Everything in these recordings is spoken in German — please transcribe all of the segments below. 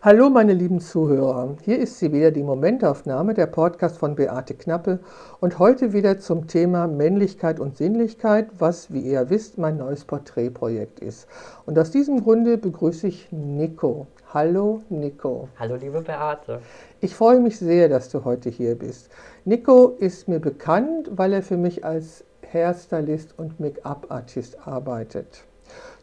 Hallo meine lieben Zuhörer, hier ist sie wieder die Momentaufnahme, der Podcast von Beate Knappe und heute wieder zum Thema Männlichkeit und Sinnlichkeit, was, wie ihr wisst, mein neues Porträtprojekt ist. Und aus diesem Grunde begrüße ich Nico. Hallo Nico. Hallo liebe Beate. Ich freue mich sehr, dass du heute hier bist. Nico ist mir bekannt, weil er für mich als Hairstylist und Make-up-Artist arbeitet.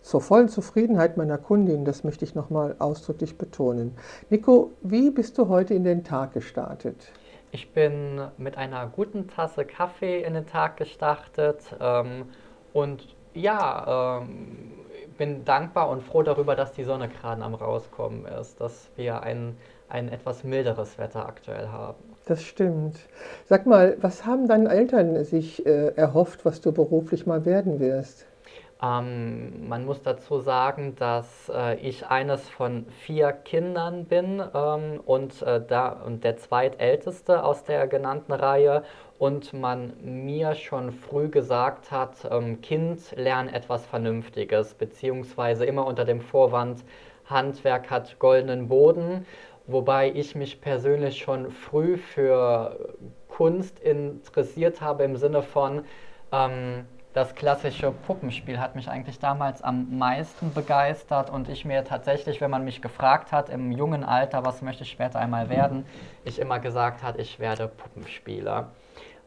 Zur vollen Zufriedenheit meiner Kundin, das möchte ich nochmal ausdrücklich betonen. Nico, wie bist du heute in den Tag gestartet? Ich bin mit einer guten Tasse Kaffee in den Tag gestartet ähm, und ja, ähm, bin dankbar und froh darüber, dass die Sonne gerade am Rauskommen ist, dass wir ein, ein etwas milderes Wetter aktuell haben. Das stimmt. Sag mal, was haben deine Eltern sich äh, erhofft, was du beruflich mal werden wirst? Ähm, man muss dazu sagen, dass äh, ich eines von vier Kindern bin ähm, und, äh, da, und der zweitälteste aus der genannten Reihe. Und man mir schon früh gesagt hat, ähm, Kind, lern etwas Vernünftiges, beziehungsweise immer unter dem Vorwand, Handwerk hat goldenen Boden, wobei ich mich persönlich schon früh für Kunst interessiert habe im Sinne von, ähm, das klassische Puppenspiel hat mich eigentlich damals am meisten begeistert und ich mir tatsächlich, wenn man mich gefragt hat im jungen Alter, was möchte ich später einmal werden, ich immer gesagt hat, ich werde Puppenspieler.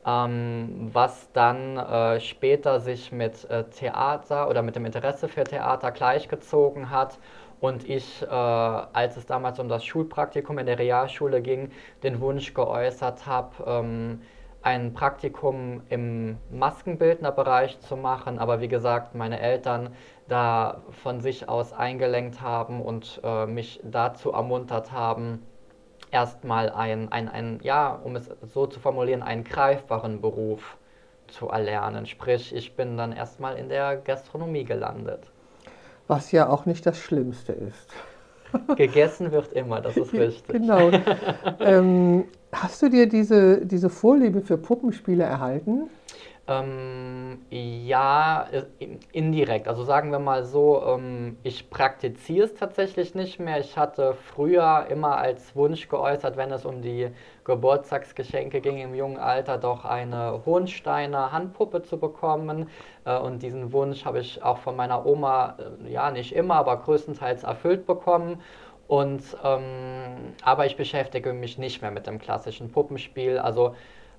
Ähm, was dann äh, später sich mit äh, Theater oder mit dem Interesse für Theater gleichgezogen hat und ich, äh, als es damals um das Schulpraktikum in der Realschule ging, den Wunsch geäußert habe, ähm, ein Praktikum im Maskenbildnerbereich zu machen, aber wie gesagt, meine Eltern da von sich aus eingelenkt haben und äh, mich dazu ermuntert haben, erstmal ein, ein, ein, ja, um es so zu formulieren, einen greifbaren Beruf zu erlernen. Sprich, ich bin dann erstmal in der Gastronomie gelandet. Was ja auch nicht das Schlimmste ist. Gegessen wird immer, das ist richtig. Genau. ähm, hast du dir diese, diese Vorliebe für Puppenspiele erhalten? Ähm, ja, indirekt. Also sagen wir mal so, ähm, ich praktiziere es tatsächlich nicht mehr. Ich hatte früher immer als Wunsch geäußert, wenn es um die Geburtstagsgeschenke ging im jungen Alter, doch eine Hohensteiner Handpuppe zu bekommen. Äh, und diesen Wunsch habe ich auch von meiner Oma, äh, ja nicht immer, aber größtenteils erfüllt bekommen. Und, ähm, aber ich beschäftige mich nicht mehr mit dem klassischen Puppenspiel. Also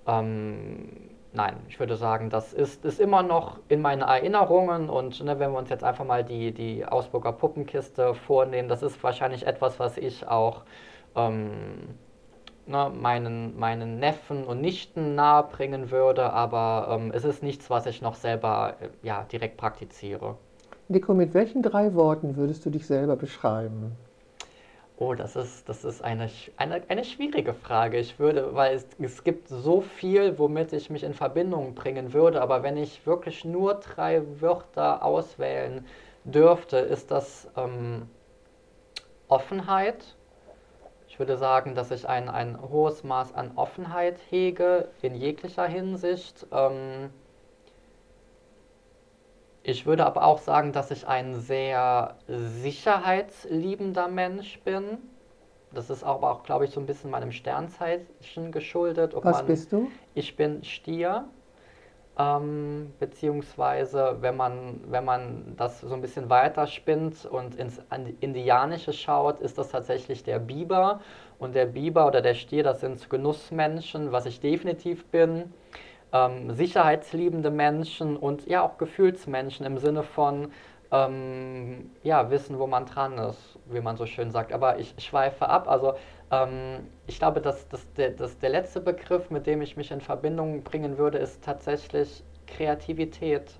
ähm, nein, ich würde sagen, das ist, ist immer noch in meinen Erinnerungen und ne, wenn wir uns jetzt einfach mal die, die Augsburger Puppenkiste vornehmen, das ist wahrscheinlich etwas, was ich auch ähm, ne, meinen, meinen Neffen und Nichten nahebringen würde, aber ähm, es ist nichts, was ich noch selber äh, ja, direkt praktiziere. Nico, mit welchen drei Worten würdest du dich selber beschreiben? Oh, das ist, das ist eine, eine, eine schwierige Frage. Ich würde, weil es, es gibt so viel, womit ich mich in Verbindung bringen würde, aber wenn ich wirklich nur drei Wörter auswählen dürfte, ist das ähm, Offenheit. Ich würde sagen, dass ich ein, ein hohes Maß an Offenheit hege in jeglicher Hinsicht. Ähm, ich würde aber auch sagen, dass ich ein sehr sicherheitsliebender Mensch bin. Das ist aber auch, glaube ich, so ein bisschen meinem Sternzeichen geschuldet. Was man, bist du? Ich bin Stier. Ähm, beziehungsweise, wenn man, wenn man das so ein bisschen weiterspinnt und ins Indianische schaut, ist das tatsächlich der Biber. Und der Biber oder der Stier, das sind Genussmenschen, was ich definitiv bin ähm, sicherheitsliebende Menschen und ja auch Gefühlsmenschen im Sinne von ähm, ja, wissen, wo man dran ist, wie man so schön sagt. Aber ich schweife ab. Also ähm, ich glaube, dass, dass, der, dass der letzte Begriff, mit dem ich mich in Verbindung bringen würde, ist tatsächlich Kreativität.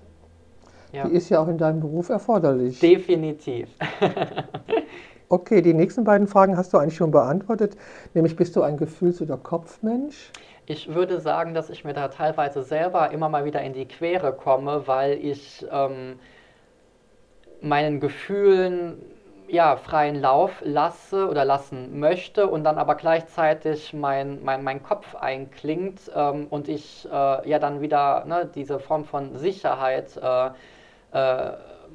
Ja. Die ist ja auch in deinem Beruf erforderlich. Definitiv. okay, die nächsten beiden Fragen hast du eigentlich schon beantwortet. Nämlich bist du ein Gefühls- oder Kopfmensch? Ich würde sagen, dass ich mir da teilweise selber immer mal wieder in die Quere komme, weil ich ähm, meinen Gefühlen ja, freien Lauf lasse oder lassen möchte und dann aber gleichzeitig mein, mein, mein Kopf einklingt ähm, und ich äh, ja dann wieder ne, diese Form von Sicherheit äh, äh,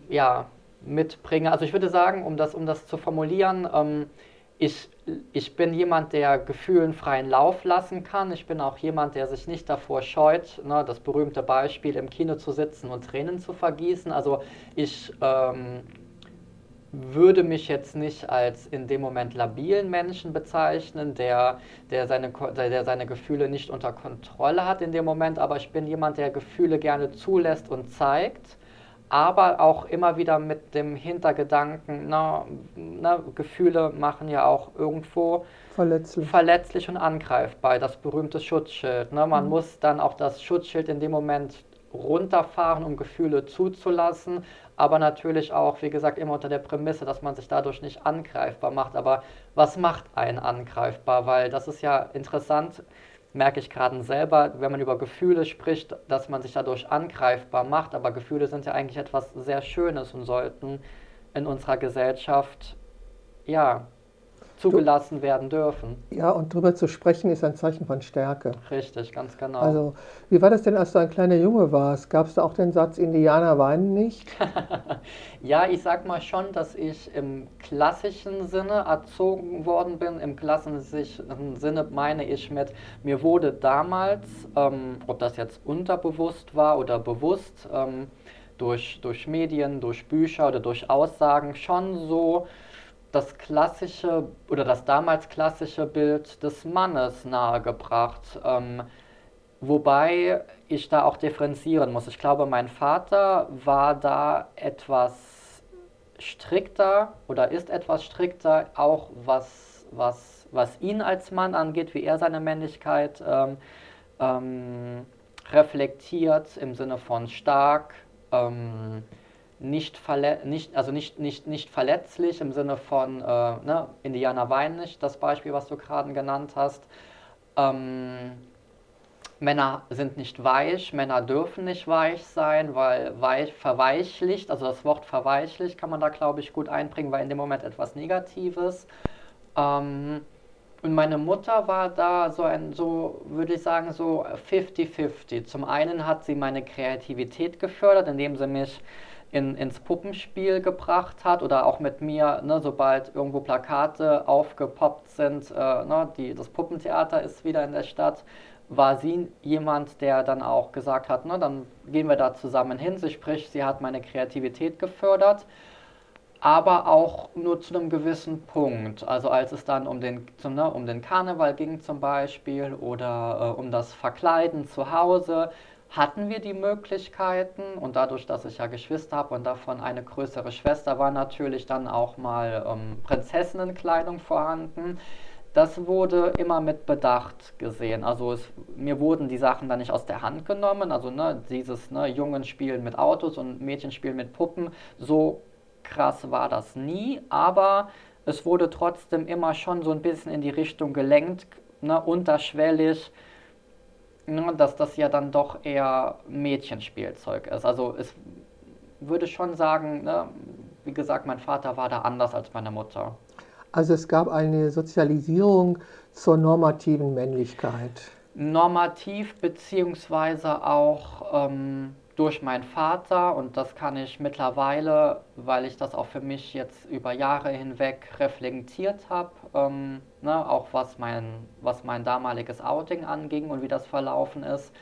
ja, mitbringe. Also ich würde sagen, um das, um das zu formulieren, ähm, ich, ich bin jemand, der Gefühlen freien Lauf lassen kann. Ich bin auch jemand, der sich nicht davor scheut, ne, das berühmte Beispiel im Kino zu sitzen und Tränen zu vergießen. Also ich ähm, würde mich jetzt nicht als in dem Moment labilen Menschen bezeichnen, der, der, seine, der seine Gefühle nicht unter Kontrolle hat in dem Moment, aber ich bin jemand, der Gefühle gerne zulässt und zeigt aber auch immer wieder mit dem Hintergedanken, na, na, Gefühle machen ja auch irgendwo verletzlich, verletzlich und angreifbar, das berühmte Schutzschild. Ne? Man mhm. muss dann auch das Schutzschild in dem Moment runterfahren, um Gefühle zuzulassen, aber natürlich auch, wie gesagt, immer unter der Prämisse, dass man sich dadurch nicht angreifbar macht. Aber was macht einen angreifbar? Weil das ist ja interessant, merke ich gerade selber, wenn man über Gefühle spricht, dass man sich dadurch angreifbar macht. Aber Gefühle sind ja eigentlich etwas sehr Schönes und sollten in unserer Gesellschaft ja zugelassen werden dürfen. Ja, und darüber zu sprechen ist ein Zeichen von Stärke. Richtig, ganz genau. Also, wie war das denn, als du ein kleiner Junge warst? Gab es da auch den Satz, Indianer weinen nicht? ja, ich sag mal schon, dass ich im klassischen Sinne erzogen worden bin. Im klassischen Sinne meine ich mit, mir wurde damals, ähm, ob das jetzt unterbewusst war oder bewusst, ähm, durch, durch Medien, durch Bücher oder durch Aussagen schon so das klassische oder das damals klassische Bild des Mannes nahegebracht. Ähm, wobei ich da auch differenzieren muss. Ich glaube, mein Vater war da etwas strikter oder ist etwas strikter, auch was, was, was ihn als Mann angeht, wie er seine Männlichkeit ähm, ähm, reflektiert im Sinne von stark. Ähm, nicht, nicht, also nicht, nicht, nicht verletzlich im Sinne von äh, ne, Indianer weinen nicht, das Beispiel, was du gerade genannt hast. Ähm, Männer sind nicht weich, Männer dürfen nicht weich sein, weil weich, verweichlicht, also das Wort verweichlicht kann man da, glaube ich, gut einbringen, weil in dem Moment etwas Negatives. Ähm, und meine Mutter war da so ein, so würde ich sagen, so 50-50. Zum einen hat sie meine Kreativität gefördert, indem sie mich in, ins Puppenspiel gebracht hat oder auch mit mir, ne, sobald irgendwo Plakate aufgepoppt sind, äh, ne, die, das Puppentheater ist wieder in der Stadt, war sie jemand, der dann auch gesagt hat, ne, dann gehen wir da zusammen hin. Sie sprich, sie hat meine Kreativität gefördert, aber auch nur zu einem gewissen Punkt. Also als es dann um den, zum, ne, um den Karneval ging zum Beispiel oder äh, um das Verkleiden zu Hause, hatten wir die Möglichkeiten und dadurch, dass ich ja Geschwister habe und davon eine größere Schwester, war natürlich dann auch mal ähm, Prinzessinnenkleidung vorhanden. Das wurde immer mit Bedacht gesehen. Also es, mir wurden die Sachen dann nicht aus der Hand genommen. Also ne, dieses ne, Jungen spielen mit Autos und Mädchen spielen mit Puppen. So krass war das nie, aber es wurde trotzdem immer schon so ein bisschen in die Richtung gelenkt, ne, unterschwellig Ne, dass das ja dann doch eher Mädchenspielzeug ist. Also es würde schon sagen, ne, wie gesagt, mein Vater war da anders als meine Mutter. Also es gab eine Sozialisierung zur normativen Männlichkeit. Normativ beziehungsweise auch ähm, durch meinen Vater und das kann ich mittlerweile, weil ich das auch für mich jetzt über Jahre hinweg reflektiert habe, ähm, ne, auch was mein, was mein damaliges Outing anging und wie das verlaufen ist.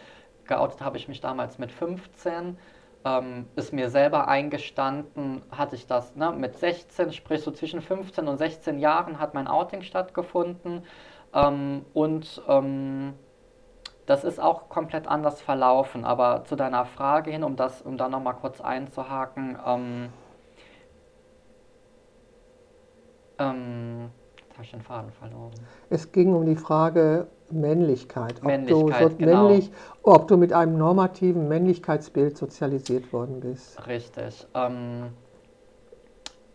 Geoutet habe ich mich damals mit 15, ähm, ist mir selber eingestanden, hatte ich das ne, mit 16, sprich so zwischen 15 und 16 Jahren hat mein Outing stattgefunden ähm, und ähm, das ist auch komplett anders verlaufen, aber zu deiner Frage hin, um, das, um da nochmal kurz einzuhaken, ähm, ähm, habe ich den Faden verloren. Es ging um die Frage Männlichkeit. Ob Männlichkeit, du so genau. männlich, ob du mit einem normativen Männlichkeitsbild sozialisiert worden bist. Richtig. Ähm,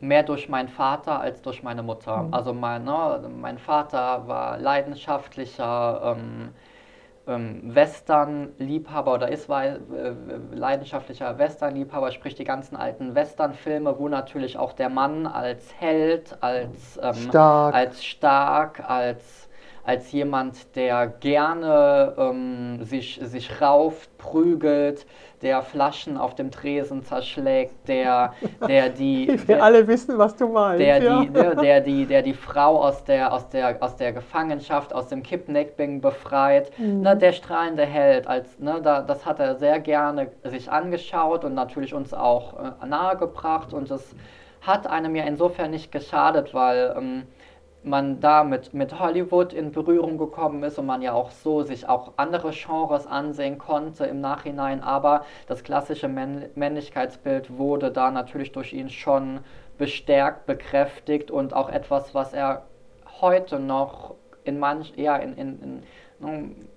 mehr durch meinen Vater als durch meine Mutter. Mhm. Also mein, ne, mein Vater war leidenschaftlicher, ähm, ähm, Western-Liebhaber oder ist äh, leidenschaftlicher Western-Liebhaber, sprich die ganzen alten Western-Filme, wo natürlich auch der Mann als Held, als, ähm, stark. als stark, als als jemand, der gerne ähm, sich, sich rauft, prügelt, der Flaschen auf dem Tresen zerschlägt, der, der die. Wir der, alle wissen, was du meinst. Der, ja. die, der, der, die, der die Frau aus der, aus der, aus der Gefangenschaft, aus dem Kidnapping befreit. Mhm. Ne, der strahlende Held. Als, ne, da, das hat er sehr gerne sich angeschaut und natürlich uns auch äh, nahegebracht. Und es hat einem ja insofern nicht geschadet, weil. Ähm, man da mit, mit Hollywood in Berührung gekommen ist und man ja auch so sich auch andere Genres ansehen konnte im Nachhinein, aber das klassische Männ Männlichkeitsbild wurde da natürlich durch ihn schon bestärkt, bekräftigt und auch etwas, was er heute noch in manch, ja, in, in, in,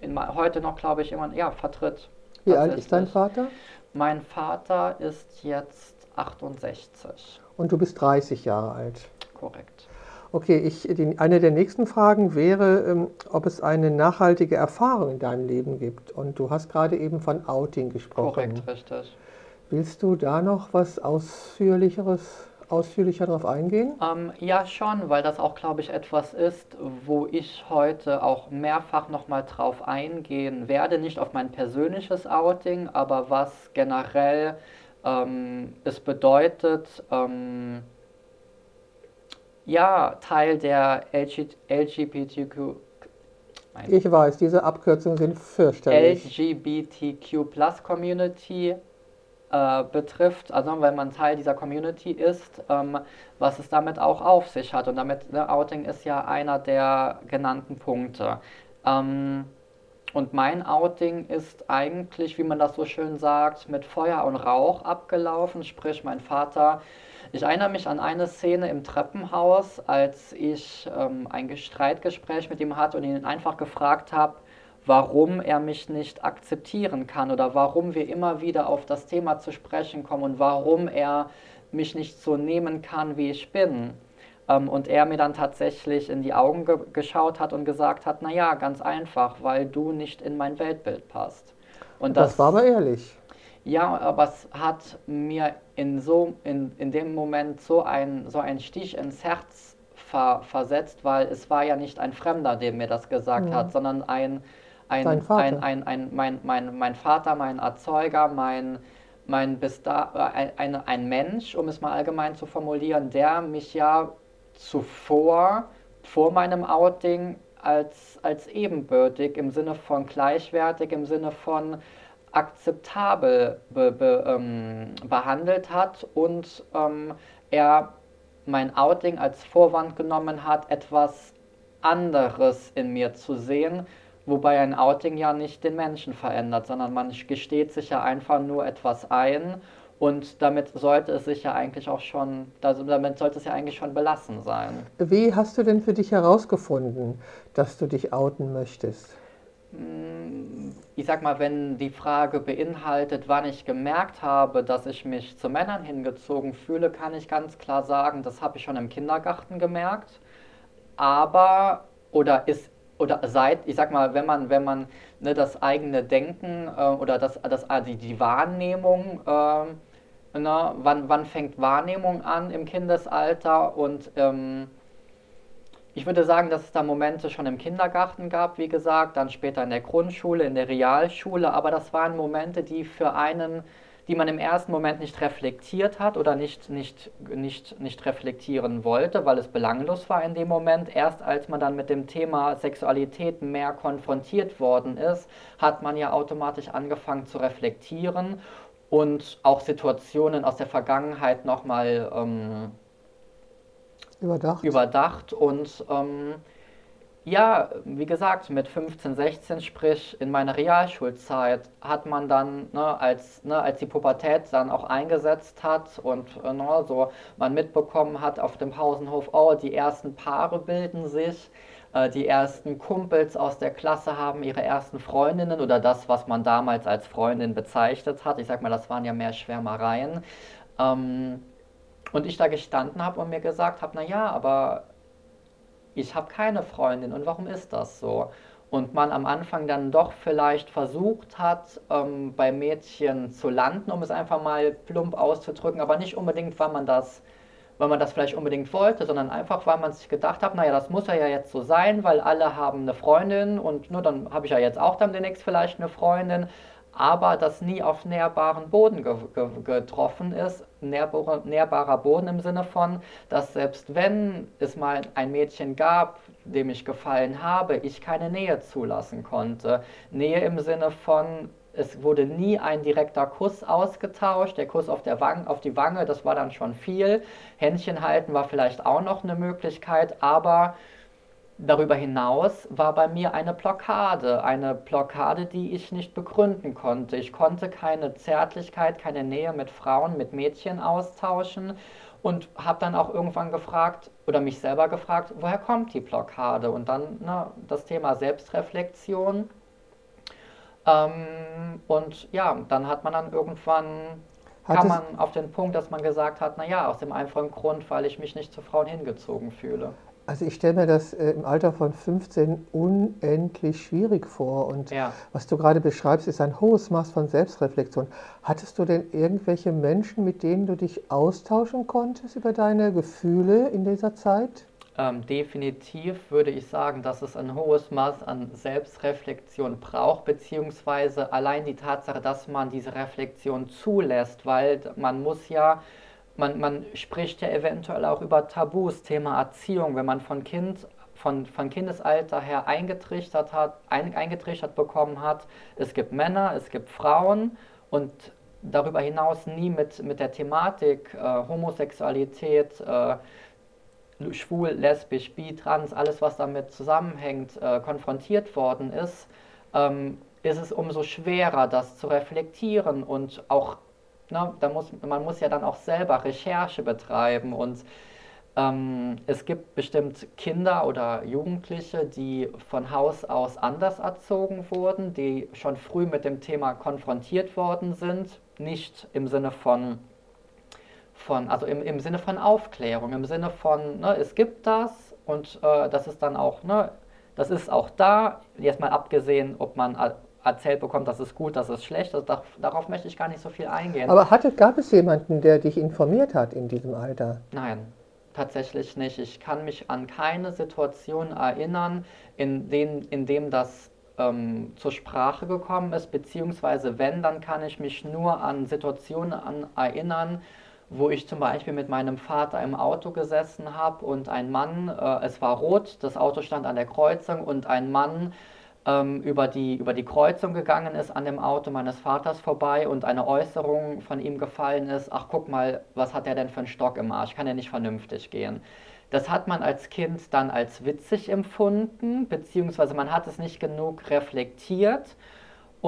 in heute noch, glaube ich, immer, ja, vertritt. Wie alt ist dein Vater? Mein Vater ist jetzt 68. Und du bist 30 Jahre alt. Korrekt. Okay, ich, die, eine der nächsten Fragen wäre, ähm, ob es eine nachhaltige Erfahrung in deinem Leben gibt. Und du hast gerade eben von Outing gesprochen. Korrekt, richtig. Willst du da noch was Ausführlicheres, ausführlicher darauf eingehen? Ähm, ja, schon, weil das auch, glaube ich, etwas ist, wo ich heute auch mehrfach nochmal drauf eingehen werde. Nicht auf mein persönliches Outing, aber was generell ähm, es bedeutet, ähm, ja Teil der LG, LGBTQ. Ich weiß, diese Abkürzungen sind fürchterlich. LGBTQ Plus Community äh, betrifft, also wenn man Teil dieser Community ist, ähm, was es damit auch auf sich hat. Und damit, ne, Outing ist ja einer der genannten Punkte. Ähm, und mein Outing ist eigentlich, wie man das so schön sagt, mit Feuer und Rauch abgelaufen. Sprich, mein Vater ich erinnere mich an eine Szene im Treppenhaus, als ich ähm, ein Streitgespräch mit ihm hatte und ihn einfach gefragt habe, warum er mich nicht akzeptieren kann oder warum wir immer wieder auf das Thema zu sprechen kommen und warum er mich nicht so nehmen kann, wie ich bin. Ähm, und er mir dann tatsächlich in die Augen ge geschaut hat und gesagt hat, naja, ganz einfach, weil du nicht in mein Weltbild passt. Und das, das war aber ehrlich. Ja, aber es hat mir in, so, in, in dem Moment so ein, so ein Stich ins Herz ver, versetzt, weil es war ja nicht ein Fremder, der mir das gesagt ja. hat, sondern ein, ein, ein, ein, ein, mein, mein, mein Vater, mein Erzeuger, mein, mein bis da, ein, ein, ein Mensch, um es mal allgemein zu formulieren, der mich ja zuvor, vor meinem Outing, als, als ebenbürtig im Sinne von gleichwertig, im Sinne von akzeptabel be, be, ähm, behandelt hat und ähm, er mein Outing als Vorwand genommen hat, etwas anderes in mir zu sehen, wobei ein Outing ja nicht den Menschen verändert, sondern man gesteht sich ja einfach nur etwas ein und damit sollte es sich ja eigentlich auch schon, also damit sollte es ja eigentlich schon belassen sein. Wie hast du denn für dich herausgefunden, dass du dich outen möchtest? Ich sag mal, wenn die Frage beinhaltet, wann ich gemerkt habe, dass ich mich zu Männern hingezogen fühle, kann ich ganz klar sagen, das habe ich schon im Kindergarten gemerkt. Aber, oder ist, oder seit, ich sag mal, wenn man, wenn man ne, das eigene Denken äh, oder das, das, also die, Wahrnehmung, äh, ne, wann, wann fängt Wahrnehmung an im Kindesalter und ähm, ich würde sagen, dass es da Momente schon im Kindergarten gab, wie gesagt, dann später in der Grundschule, in der Realschule, aber das waren Momente, die für einen, die man im ersten Moment nicht reflektiert hat oder nicht, nicht, nicht, nicht reflektieren wollte, weil es belanglos war in dem Moment. Erst als man dann mit dem Thema Sexualität mehr konfrontiert worden ist, hat man ja automatisch angefangen zu reflektieren und auch Situationen aus der Vergangenheit nochmal ähm, überdacht. überdacht und ähm, ja, wie gesagt, mit 15, 16, sprich in meiner Realschulzeit, hat man dann, ne, als, ne, als die Pubertät dann auch eingesetzt hat und äh, ne, so man mitbekommen hat auf dem Pausenhof, oh, die ersten Paare bilden sich, äh, die ersten Kumpels aus der Klasse haben ihre ersten Freundinnen oder das, was man damals als Freundin bezeichnet hat. Ich sag mal, das waren ja mehr Schwärmereien. Ähm, und ich da gestanden habe und mir gesagt habe, naja, aber ich habe keine Freundin und warum ist das so? Und man am Anfang dann doch vielleicht versucht hat, ähm, bei Mädchen zu landen, um es einfach mal plump auszudrücken, aber nicht unbedingt, weil man das weil man das vielleicht unbedingt wollte, sondern einfach, weil man sich gedacht hat, naja, das muss ja jetzt so sein, weil alle haben eine Freundin und nur dann habe ich ja jetzt auch dann demnächst vielleicht eine Freundin, aber das nie auf nährbaren Boden ge ge getroffen ist. Nährbar, nährbarer Boden im Sinne von, dass selbst wenn es mal ein Mädchen gab, dem ich gefallen habe, ich keine Nähe zulassen konnte. Nähe im Sinne von, es wurde nie ein direkter Kuss ausgetauscht. Der Kuss auf, der Wange, auf die Wange, das war dann schon viel. Händchen halten war vielleicht auch noch eine Möglichkeit, aber darüber hinaus war bei mir eine Blockade. Eine Blockade, die ich nicht begründen konnte. Ich konnte keine Zärtlichkeit, keine Nähe mit Frauen, mit Mädchen austauschen und habe dann auch irgendwann gefragt oder mich selber gefragt, woher kommt die Blockade? Und dann ne, das Thema Selbstreflexion ähm, und ja, dann hat man dann irgendwann, hat kam man auf den Punkt, dass man gesagt hat, naja, aus dem einfachen Grund, weil ich mich nicht zu Frauen hingezogen fühle. Also ich stelle mir das äh, im Alter von 15 unendlich schwierig vor. Und ja. was du gerade beschreibst, ist ein hohes Maß von Selbstreflexion. Hattest du denn irgendwelche Menschen, mit denen du dich austauschen konntest über deine Gefühle in dieser Zeit? Ähm, definitiv würde ich sagen, dass es ein hohes Maß an Selbstreflexion braucht, beziehungsweise allein die Tatsache, dass man diese Reflexion zulässt, weil man muss ja, man, man spricht ja eventuell auch über Tabus, Thema Erziehung, wenn man von Kind von, von Kindesalter her eingetrichtert hat, ein, eingetrichtert bekommen hat, es gibt Männer, es gibt Frauen und darüber hinaus nie mit, mit der Thematik äh, Homosexualität, äh, schwul, lesbisch, bi, trans, alles was damit zusammenhängt, äh, konfrontiert worden ist, ähm, ist es umso schwerer, das zu reflektieren und auch, ne, da muss, man muss ja dann auch selber Recherche betreiben und ähm, es gibt bestimmt Kinder oder Jugendliche, die von Haus aus anders erzogen wurden, die schon früh mit dem Thema konfrontiert worden sind, nicht im Sinne von von, also im, im Sinne von Aufklärung, im Sinne von, ne, es gibt das und äh, das ist dann auch, ne, das ist auch da, jetzt mal abgesehen, ob man erzählt bekommt, das ist gut, das ist schlecht, also darauf, darauf möchte ich gar nicht so viel eingehen. Aber hatte, gab es jemanden, der dich informiert hat in diesem Alter? Nein, tatsächlich nicht. Ich kann mich an keine Situation erinnern, in, den, in dem das ähm, zur Sprache gekommen ist, beziehungsweise wenn, dann kann ich mich nur an Situationen an erinnern, wo ich zum Beispiel mit meinem Vater im Auto gesessen habe und ein Mann, äh, es war rot, das Auto stand an der Kreuzung und ein Mann ähm, über, die, über die Kreuzung gegangen ist an dem Auto meines Vaters vorbei und eine Äußerung von ihm gefallen ist, ach guck mal, was hat er denn für einen Stock im Arsch, kann er nicht vernünftig gehen. Das hat man als Kind dann als witzig empfunden, beziehungsweise man hat es nicht genug reflektiert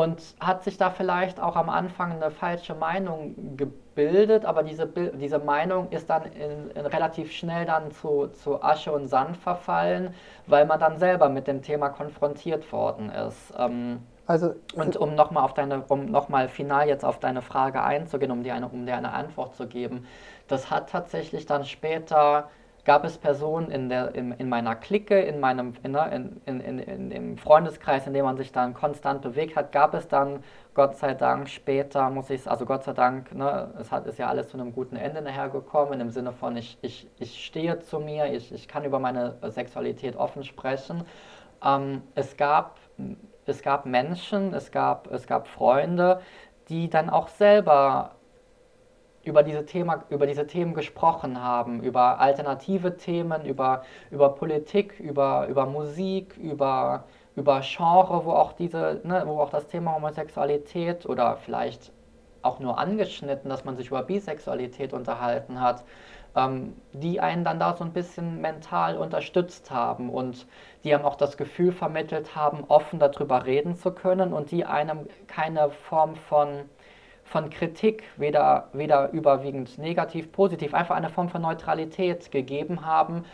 und hat sich da vielleicht auch am Anfang eine falsche Meinung gebildet, aber diese, diese Meinung ist dann in, in relativ schnell dann zu, zu Asche und Sand verfallen, weil man dann selber mit dem Thema konfrontiert worden ist. Ähm, also, und um nochmal auf deine, um nochmal final jetzt auf deine Frage einzugehen, um dir eine, um dir eine Antwort zu geben, das hat tatsächlich dann später gab es Personen in, der, in, in meiner Clique, in meinem in, in, in, in, dem Freundeskreis, in dem man sich dann konstant bewegt hat, gab es dann Gott sei Dank später, muss ich also Gott sei Dank, ne, es hat, ist ja alles zu einem guten Ende nachher gekommen, im Sinne von, ich, ich, ich stehe zu mir, ich, ich kann über meine Sexualität offen sprechen. Ähm, es, gab, es gab Menschen, es gab, es gab Freunde, die dann auch selber über diese, Thema, über diese Themen gesprochen haben, über alternative Themen, über, über Politik, über, über Musik, über, über Genre, wo auch, diese, ne, wo auch das Thema Homosexualität oder vielleicht auch nur angeschnitten, dass man sich über Bisexualität unterhalten hat, ähm, die einen dann da so ein bisschen mental unterstützt haben und die einem auch das Gefühl vermittelt haben, offen darüber reden zu können und die einem keine Form von von Kritik, weder, weder überwiegend negativ, positiv, einfach eine Form von Neutralität gegeben haben,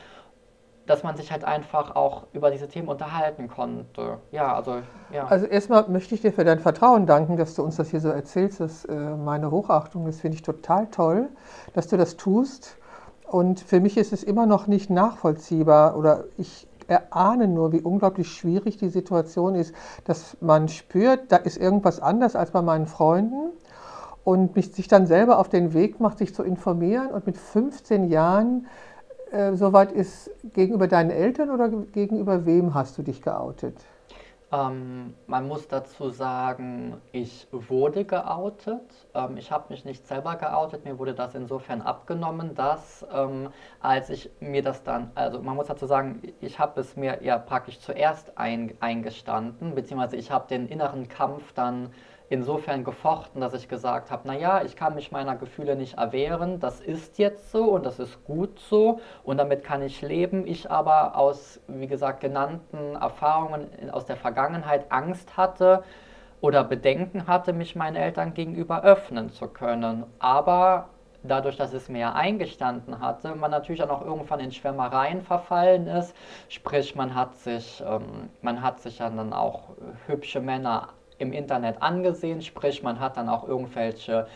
dass man sich halt einfach auch über diese Themen unterhalten konnte. Ja, also, ja. Also erstmal möchte ich dir für dein Vertrauen danken, dass du uns das hier so erzählst. Das ist äh, meine Hochachtung, das finde ich total toll, dass du das tust. Und für mich ist es immer noch nicht nachvollziehbar oder ich erahne nur, wie unglaublich schwierig die Situation ist, dass man spürt, da ist irgendwas anders als bei meinen Freunden und sich dann selber auf den Weg macht, sich zu informieren und mit 15 Jahren äh, soweit ist, gegenüber deinen Eltern oder gegenüber wem hast du dich geoutet? Ähm, man muss dazu sagen, ich wurde geoutet. Ähm, ich habe mich nicht selber geoutet. Mir wurde das insofern abgenommen, dass ähm, als ich mir das dann, also man muss dazu sagen, ich habe es mir ja praktisch zuerst ein, eingestanden, beziehungsweise ich habe den inneren Kampf dann insofern gefochten, dass ich gesagt habe, naja, ich kann mich meiner Gefühle nicht erwehren, das ist jetzt so und das ist gut so und damit kann ich leben. Ich aber aus, wie gesagt, genannten Erfahrungen aus der Vergangenheit Angst hatte oder Bedenken hatte, mich meinen Eltern gegenüber öffnen zu können. Aber dadurch, dass es mir eingestanden hatte, man natürlich auch noch irgendwann in Schwärmereien verfallen ist. Sprich, man hat sich, ähm, man hat sich dann auch hübsche Männer im Internet angesehen, sprich man hat dann auch irgendwelche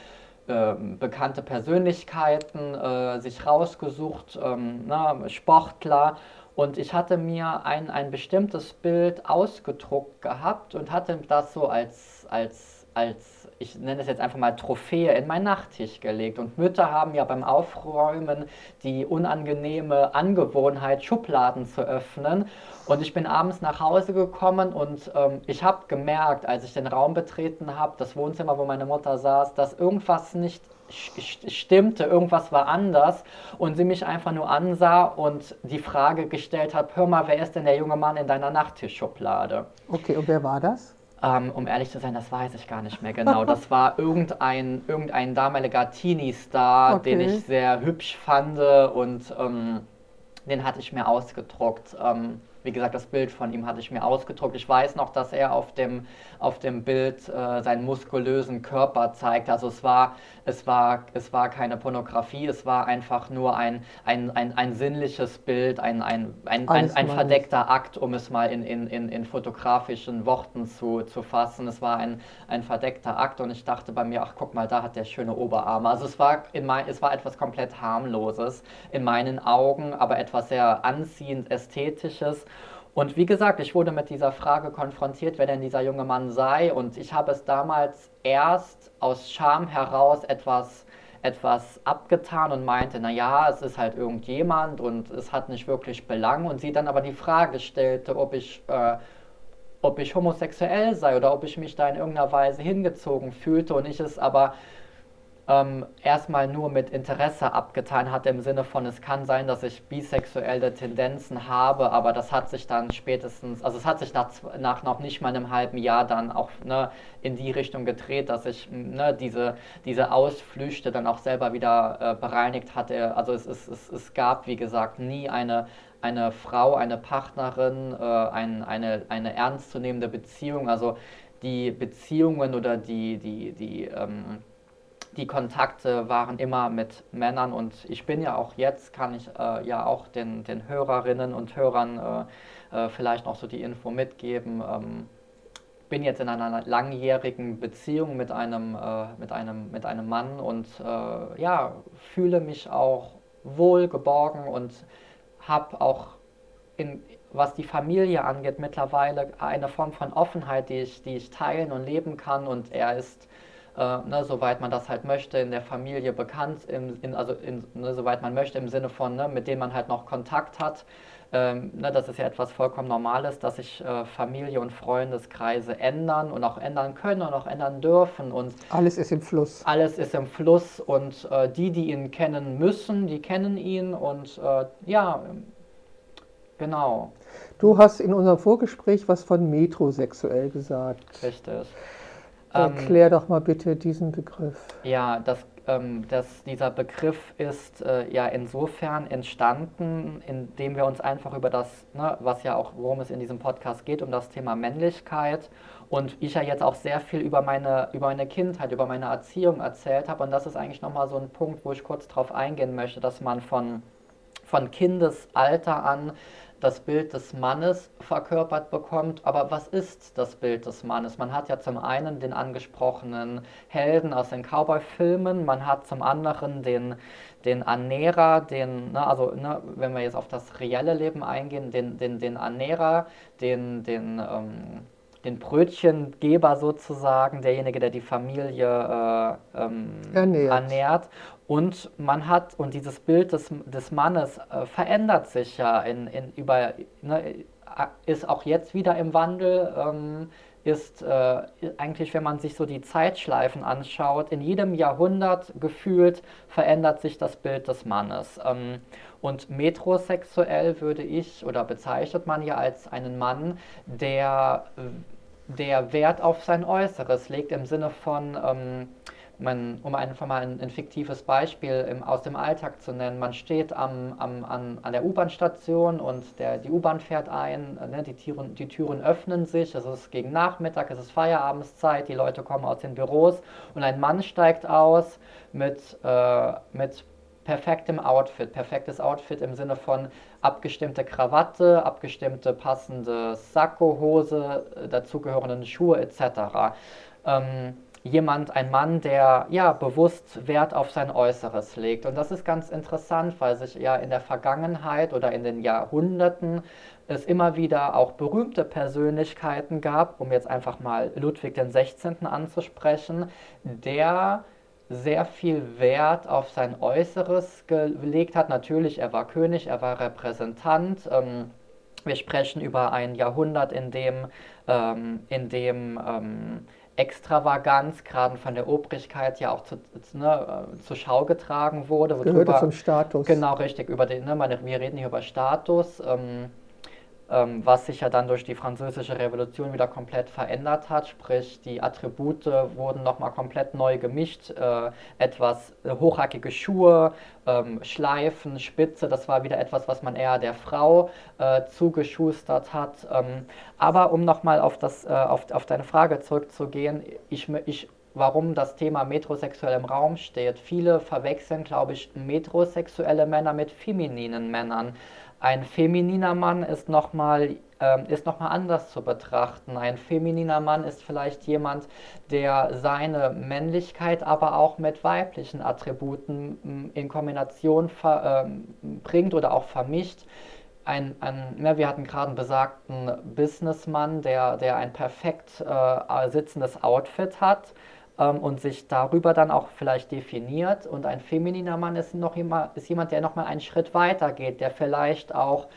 äh, bekannte Persönlichkeiten äh, sich rausgesucht, ähm, na, Sportler. Und ich hatte mir ein, ein bestimmtes Bild ausgedruckt gehabt und hatte das so als, als, als ich nenne es jetzt einfach mal Trophäe, in meinen Nachttisch gelegt. Und Mütter haben ja beim Aufräumen die unangenehme Angewohnheit, Schubladen zu öffnen. Und ich bin abends nach Hause gekommen und ähm, ich habe gemerkt, als ich den Raum betreten habe, das Wohnzimmer, wo meine Mutter saß, dass irgendwas nicht stimmte, irgendwas war anders und sie mich einfach nur ansah und die Frage gestellt hat, hör mal, wer ist denn der junge Mann in deiner Nachttischschublade? Okay, und wer war das? Ähm, um ehrlich zu sein, das weiß ich gar nicht mehr genau. Das war irgendein, irgendein damaliger Teenie-Star, okay. den ich sehr hübsch fand und ähm, den hatte ich mir ausgedruckt. Ähm, wie gesagt, das Bild von ihm hatte ich mir ausgedruckt. Ich weiß noch, dass er auf dem, auf dem Bild äh, seinen muskulösen Körper zeigt. Also es war, es, war, es war keine Pornografie, es war einfach nur ein, ein, ein, ein sinnliches Bild, ein, ein, ein, ein, ein verdeckter Akt, um es mal in, in, in, in fotografischen Worten zu, zu fassen. Es war ein, ein verdeckter Akt und ich dachte bei mir, ach guck mal, da hat der schöne Oberarme. Also es war, in mein, es war etwas komplett harmloses in meinen Augen, aber etwas sehr anziehend Ästhetisches. Und wie gesagt, ich wurde mit dieser Frage konfrontiert, wer denn dieser junge Mann sei. Und ich habe es damals erst aus Scham heraus etwas, etwas abgetan und meinte, naja, es ist halt irgendjemand und es hat nicht wirklich Belang. Und sie dann aber die Frage stellte, ob ich, äh, ob ich homosexuell sei oder ob ich mich da in irgendeiner Weise hingezogen fühlte. Und ich es aber ähm, erstmal nur mit Interesse abgetan hatte, im Sinne von, es kann sein, dass ich bisexuelle Tendenzen habe, aber das hat sich dann spätestens, also es hat sich nach, nach noch nicht mal einem halben Jahr dann auch ne, in die Richtung gedreht, dass ich ne, diese, diese Ausflüchte dann auch selber wieder äh, bereinigt hatte. Also es, es, es, es gab, wie gesagt, nie eine, eine Frau, eine Partnerin, äh, ein, eine, eine ernstzunehmende Beziehung. Also die Beziehungen oder die, die, die ähm, die Kontakte waren immer mit Männern und ich bin ja auch jetzt, kann ich äh, ja auch den, den Hörerinnen und Hörern äh, äh, vielleicht noch so die Info mitgeben. Ähm, bin jetzt in einer langjährigen Beziehung mit einem, äh, mit einem, mit einem Mann und äh, ja, fühle mich auch wohl geborgen und habe auch in, was die Familie angeht, mittlerweile eine Form von Offenheit, die ich, die ich teilen und leben kann. Und er ist äh, ne, soweit man das halt möchte, in der Familie bekannt, im, in, also in, ne, soweit man möchte, im Sinne von, ne, mit denen man halt noch Kontakt hat. Ähm, ne, das ist ja etwas vollkommen Normales, dass sich äh, Familie und Freundeskreise ändern und auch ändern können und auch ändern dürfen. Und alles ist im Fluss. Alles ist im Fluss und äh, die, die ihn kennen müssen, die kennen ihn und äh, ja, genau. Du hast in unserem Vorgespräch was von metrosexuell gesagt. Richtig. Erklär ähm, doch mal bitte diesen Begriff. Ja, das, ähm, das, dieser Begriff ist äh, ja insofern entstanden, indem wir uns einfach über das, ne, was ja auch, worum es in diesem Podcast geht, um das Thema Männlichkeit und ich ja jetzt auch sehr viel über meine, über meine Kindheit, über meine Erziehung erzählt habe und das ist eigentlich nochmal so ein Punkt, wo ich kurz darauf eingehen möchte, dass man von, von Kindesalter an das Bild des Mannes verkörpert bekommt. Aber was ist das Bild des Mannes? Man hat ja zum einen den angesprochenen Helden aus den Cowboy-Filmen, man hat zum anderen den, den Ernährer, den, ne, also ne, wenn wir jetzt auf das reelle Leben eingehen, den, den, den Ernährer, den, den ähm, den Brötchengeber sozusagen, derjenige, der die Familie äh, ähm, ernährt. ernährt. Und man hat, und dieses Bild des, des Mannes äh, verändert sich ja in, in über, ne, ist auch jetzt wieder im Wandel. Ähm, ist äh, eigentlich, wenn man sich so die Zeitschleifen anschaut, in jedem Jahrhundert gefühlt verändert sich das Bild des Mannes. Ähm, und metrosexuell würde ich oder bezeichnet man ja als einen Mann, der, der Wert auf sein Äußeres legt im Sinne von, ähm, man, um einfach mal ein, ein fiktives Beispiel im, aus dem Alltag zu nennen, man steht am, am, an, an der U-Bahn-Station und der, die U-Bahn fährt ein, ne, die, Türen, die Türen öffnen sich, es ist gegen Nachmittag, es ist Feierabendszeit, die Leute kommen aus den Büros und ein Mann steigt aus mit, äh, mit perfektem Outfit, perfektes Outfit im Sinne von abgestimmte Krawatte, abgestimmte passende Sakko, Hose, äh, dazugehörenden Schuhe etc. Ähm, jemand, ein Mann, der ja bewusst Wert auf sein Äußeres legt. Und das ist ganz interessant, weil sich ja in der Vergangenheit oder in den Jahrhunderten es immer wieder auch berühmte Persönlichkeiten gab, um jetzt einfach mal Ludwig XVI. anzusprechen, der sehr viel Wert auf sein Äußeres gelegt hat. Natürlich, er war König, er war Repräsentant. Ähm, wir sprechen über ein Jahrhundert, in dem, ähm, in dem ähm, Extravaganz, gerade von der Obrigkeit, ja auch zu, ne, äh, zur Schau getragen wurde. Gehörte zum Status. Genau, richtig. Über den, ne, meine, wir reden hier über Status. Ähm, was sich ja dann durch die französische Revolution wieder komplett verändert hat, sprich die Attribute wurden nochmal komplett neu gemischt, äh, etwas hochhackige Schuhe, ähm, Schleifen, Spitze, das war wieder etwas, was man eher der Frau äh, zugeschustert hat. Ähm, aber um nochmal auf, äh, auf, auf deine Frage zurückzugehen, ich, ich warum das Thema metrosexuell im Raum steht. Viele verwechseln, glaube ich, metrosexuelle Männer mit femininen Männern. Ein femininer Mann ist nochmal ähm, noch anders zu betrachten. Ein femininer Mann ist vielleicht jemand, der seine Männlichkeit aber auch mit weiblichen Attributen mm, in Kombination ähm, bringt oder auch vermischt. Ein, ein, ne, wir hatten gerade einen besagten Businessmann, der, der ein perfekt äh, sitzendes Outfit hat und sich darüber dann auch vielleicht definiert. Und ein femininer Mann ist, noch immer, ist jemand, der nochmal einen Schritt weiter geht, der vielleicht auch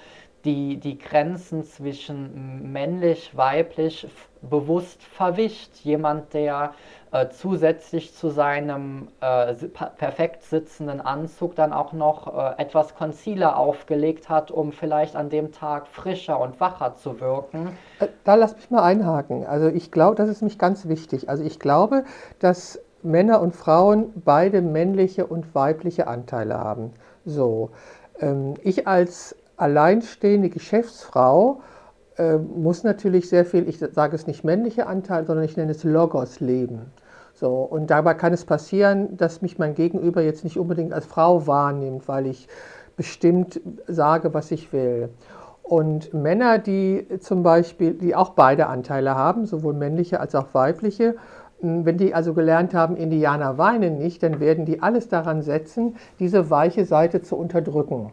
die, die Grenzen zwischen männlich, weiblich bewusst verwischt. Jemand, der äh, zusätzlich zu seinem äh, perfekt sitzenden Anzug dann auch noch äh, etwas Concealer aufgelegt hat, um vielleicht an dem Tag frischer und wacher zu wirken. Äh, da lass mich mal einhaken. Also ich glaube, das ist mich ganz wichtig. Also ich glaube, dass Männer und Frauen beide männliche und weibliche Anteile haben. So, ähm, ich als alleinstehende Geschäftsfrau äh, muss natürlich sehr viel, ich sage es nicht männliche Anteil, sondern ich nenne es Logos leben. So, und dabei kann es passieren, dass mich mein Gegenüber jetzt nicht unbedingt als Frau wahrnimmt, weil ich bestimmt sage, was ich will. Und Männer, die zum Beispiel, die auch beide Anteile haben, sowohl männliche als auch weibliche, wenn die also gelernt haben, Indianer weinen nicht, dann werden die alles daran setzen, diese weiche Seite zu unterdrücken.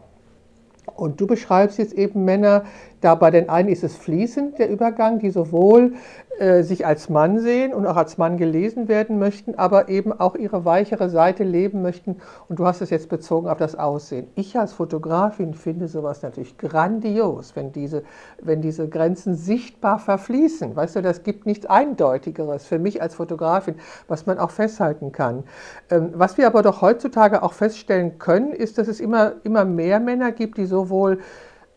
Und du beschreibst jetzt eben Männer, da bei den einen ist es fließend, der Übergang, die sowohl äh, sich als Mann sehen und auch als Mann gelesen werden möchten, aber eben auch ihre weichere Seite leben möchten. Und du hast es jetzt bezogen auf das Aussehen. Ich als Fotografin finde sowas natürlich grandios, wenn diese, wenn diese Grenzen sichtbar verfließen. Weißt du, das gibt nichts Eindeutigeres für mich als Fotografin, was man auch festhalten kann. Ähm, was wir aber doch heutzutage auch feststellen können, ist, dass es immer, immer mehr Männer gibt, die sowohl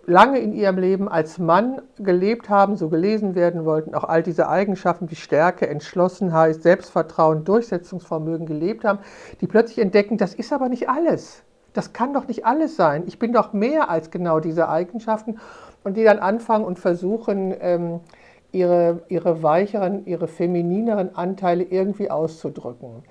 lange in ihrem Leben als Mann gelebt haben, so gelesen werden wollten, auch all diese Eigenschaften wie Stärke, Entschlossenheit, Selbstvertrauen, Durchsetzungsvermögen gelebt haben, die plötzlich entdecken, das ist aber nicht alles. Das kann doch nicht alles sein. Ich bin doch mehr als genau diese Eigenschaften und die dann anfangen und versuchen, ähm, ihre, ihre weicheren, ihre feminineren Anteile irgendwie auszudrücken.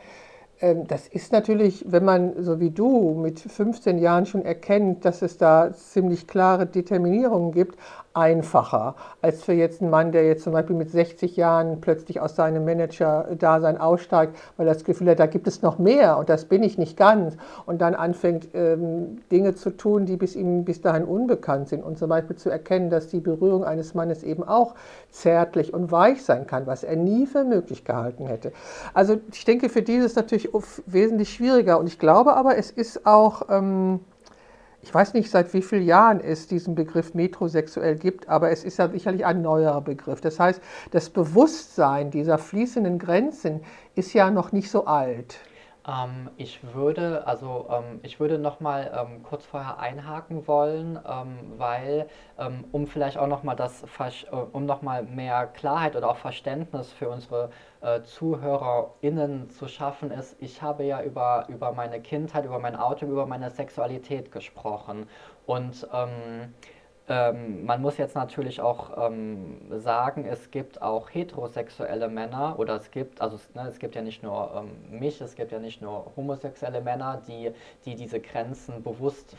Ähm, das ist natürlich, wenn man so wie du mit 15 Jahren schon erkennt, dass es da ziemlich klare Determinierungen gibt, einfacher als für jetzt einen Mann, der jetzt zum Beispiel mit 60 Jahren plötzlich aus seinem Manager-Dasein aussteigt, weil er das Gefühl hat, da gibt es noch mehr und das bin ich nicht ganz. Und dann anfängt ähm, Dinge zu tun, die bis ihm bis dahin unbekannt sind. Und zum Beispiel zu erkennen, dass die Berührung eines Mannes eben auch zärtlich und weich sein kann, was er nie für möglich gehalten hätte. Also ich denke, für die ist es natürlich wesentlich schwieriger. Und ich glaube aber, es ist auch ähm, ich weiß nicht, seit wie vielen Jahren es diesen Begriff metrosexuell gibt, aber es ist ja sicherlich ein neuerer Begriff. Das heißt, das Bewusstsein dieser fließenden Grenzen ist ja noch nicht so alt. Ähm, ich würde, also ähm, ich würde noch mal ähm, kurz vorher einhaken wollen, ähm, weil ähm, um vielleicht auch noch mal das, äh, um mehr Klarheit oder auch Verständnis für unsere äh, ZuhörerInnen zu schaffen ist, ich habe ja über, über meine Kindheit, über mein Auto, über meine Sexualität gesprochen. Und ähm, ähm, man muss jetzt natürlich auch ähm, sagen, es gibt auch heterosexuelle Männer oder es gibt, also ne, es gibt ja nicht nur ähm, mich, es gibt ja nicht nur homosexuelle Männer, die, die diese Grenzen bewusst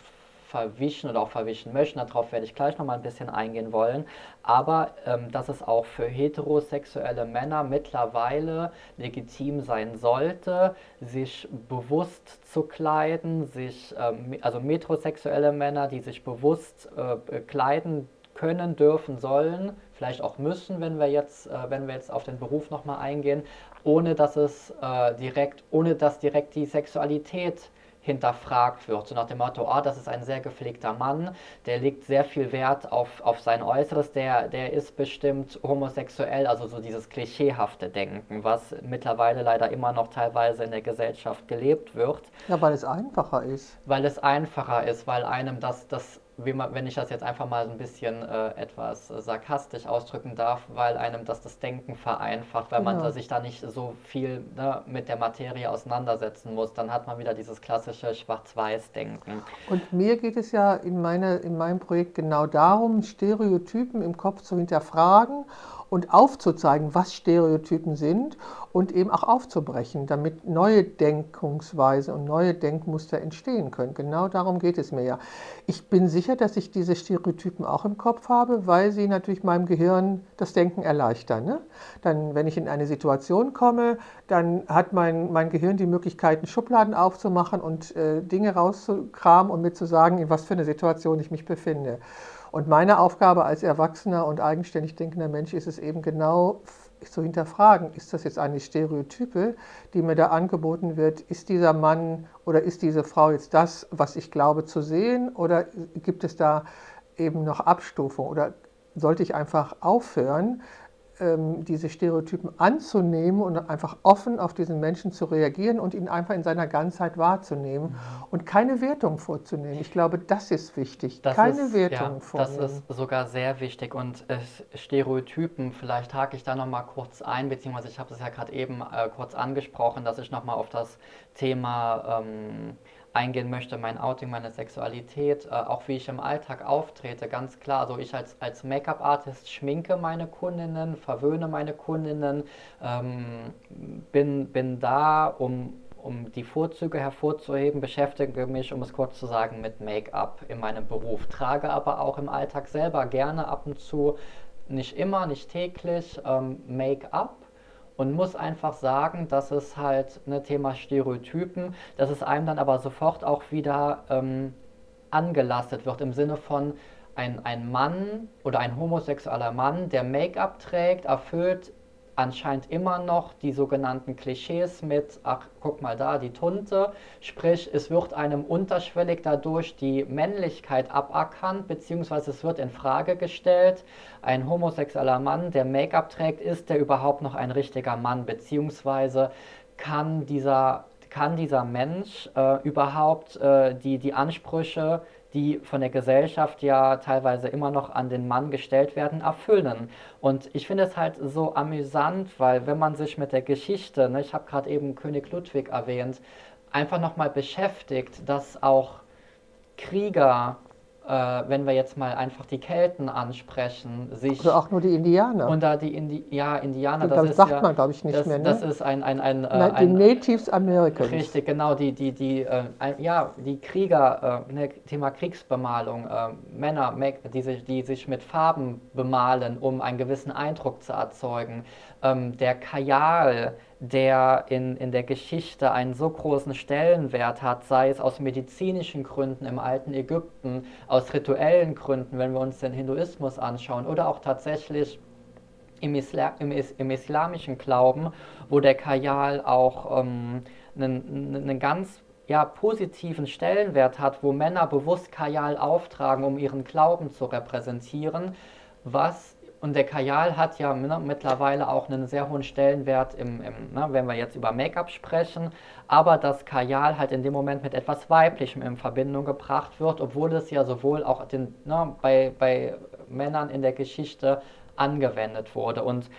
verwischen oder auch verwischen möchten. Darauf werde ich gleich nochmal ein bisschen eingehen wollen. Aber ähm, dass es auch für heterosexuelle Männer mittlerweile legitim sein sollte, sich bewusst zu kleiden, sich, ähm, also metrosexuelle Männer, die sich bewusst äh, kleiden können, dürfen, sollen, vielleicht auch müssen, wenn wir jetzt, äh, wenn wir jetzt auf den Beruf nochmal eingehen, ohne dass es äh, direkt, ohne dass direkt die Sexualität hinterfragt wird. So nach dem Motto, ah, das ist ein sehr gepflegter Mann, der legt sehr viel Wert auf, auf sein Äußeres, der, der ist bestimmt homosexuell, also so dieses klischeehafte Denken, was mittlerweile leider immer noch teilweise in der Gesellschaft gelebt wird. Ja, weil es einfacher ist. Weil es einfacher ist, weil einem das, das wenn ich das jetzt einfach mal ein bisschen äh, etwas sarkastisch ausdrücken darf, weil einem das das Denken vereinfacht, weil genau. man sich da nicht so viel ne, mit der Materie auseinandersetzen muss, dann hat man wieder dieses klassische Schwarz-Weiß-Denken. Und mir geht es ja in, meine, in meinem Projekt genau darum, Stereotypen im Kopf zu hinterfragen und aufzuzeigen, was Stereotypen sind und eben auch aufzubrechen, damit neue Denkungsweise und neue Denkmuster entstehen können. Genau darum geht es mir ja. Ich bin sicher, dass ich diese Stereotypen auch im Kopf habe, weil sie natürlich meinem Gehirn das Denken erleichtern. Ne? Dann, wenn ich in eine Situation komme, dann hat mein, mein Gehirn die Möglichkeit, Schubladen aufzumachen und äh, Dinge rauszukramen und mir zu sagen, in was für eine Situation ich mich befinde. Und meine Aufgabe als erwachsener und eigenständig denkender Mensch ist es eben genau zu hinterfragen, ist das jetzt eine Stereotype, die mir da angeboten wird? Ist dieser Mann oder ist diese Frau jetzt das, was ich glaube zu sehen? Oder gibt es da eben noch Abstufung? Oder sollte ich einfach aufhören, diese Stereotypen anzunehmen und einfach offen auf diesen Menschen zu reagieren und ihn einfach in seiner Ganzheit wahrzunehmen mhm. und keine Wertung vorzunehmen. Ich glaube, das ist wichtig. Das keine ist, Wertung ja, vornehmen. Das ist sogar sehr wichtig. Und äh, Stereotypen, vielleicht hake ich da nochmal kurz ein, beziehungsweise ich habe es ja gerade eben äh, kurz angesprochen, dass ich nochmal auf das Thema ähm, eingehen möchte, mein Outing, meine Sexualität, äh, auch wie ich im Alltag auftrete, ganz klar. Also ich als, als Make-up-Artist schminke meine Kundinnen, verwöhne meine Kundinnen, ähm, bin, bin da, um, um die Vorzüge hervorzuheben, beschäftige mich, um es kurz zu sagen, mit Make-up in meinem Beruf, trage aber auch im Alltag selber gerne ab und zu, nicht immer, nicht täglich, ähm, Make-up und muss einfach sagen, dass es halt ein Thema Stereotypen, dass es einem dann aber sofort auch wieder ähm, angelastet wird im Sinne von ein, ein Mann oder ein homosexueller Mann, der Make-up trägt, erfüllt anscheinend immer noch die sogenannten Klischees mit, ach, guck mal da, die Tunte. Sprich, es wird einem unterschwellig dadurch die Männlichkeit aberkannt, beziehungsweise es wird in Frage gestellt, ein homosexueller Mann, der Make-up trägt, ist der überhaupt noch ein richtiger Mann, beziehungsweise kann dieser, kann dieser Mensch äh, überhaupt äh, die, die Ansprüche die von der Gesellschaft ja teilweise immer noch an den Mann gestellt werden, erfüllen. Und ich finde es halt so amüsant, weil wenn man sich mit der Geschichte, ne, ich habe gerade eben König Ludwig erwähnt, einfach nochmal beschäftigt, dass auch Krieger äh, wenn wir jetzt mal einfach die Kelten ansprechen, sich. Oder auch nur die Indianer. Und da die Indi ja, Indianer, das, das sagt ja, man, glaube ich, nicht das, mehr. Ne? Das ist ein. ein, ein, äh, Nein, die ein, Natives Americans. Richtig, genau, die, die, die, äh, ja, die Krieger, äh, ne, Thema Kriegsbemalung, äh, Männer, die sich, die sich mit Farben bemalen, um einen gewissen Eindruck zu erzeugen. Ähm, der Kajal, der in, in der Geschichte einen so großen Stellenwert hat, sei es aus medizinischen Gründen im alten Ägypten, aus rituellen Gründen, wenn wir uns den Hinduismus anschauen, oder auch tatsächlich im, Isla im, Is im islamischen Glauben, wo der Kajal auch ähm, einen, einen ganz ja, positiven Stellenwert hat, wo Männer bewusst Kajal auftragen, um ihren Glauben zu repräsentieren, was und der Kajal hat ja ne, mittlerweile auch einen sehr hohen Stellenwert, im, im ne, wenn wir jetzt über Make-up sprechen, aber das Kajal halt in dem Moment mit etwas Weiblichem in Verbindung gebracht wird, obwohl es ja sowohl auch den, ne, bei, bei Männern in der Geschichte angewendet wurde. Und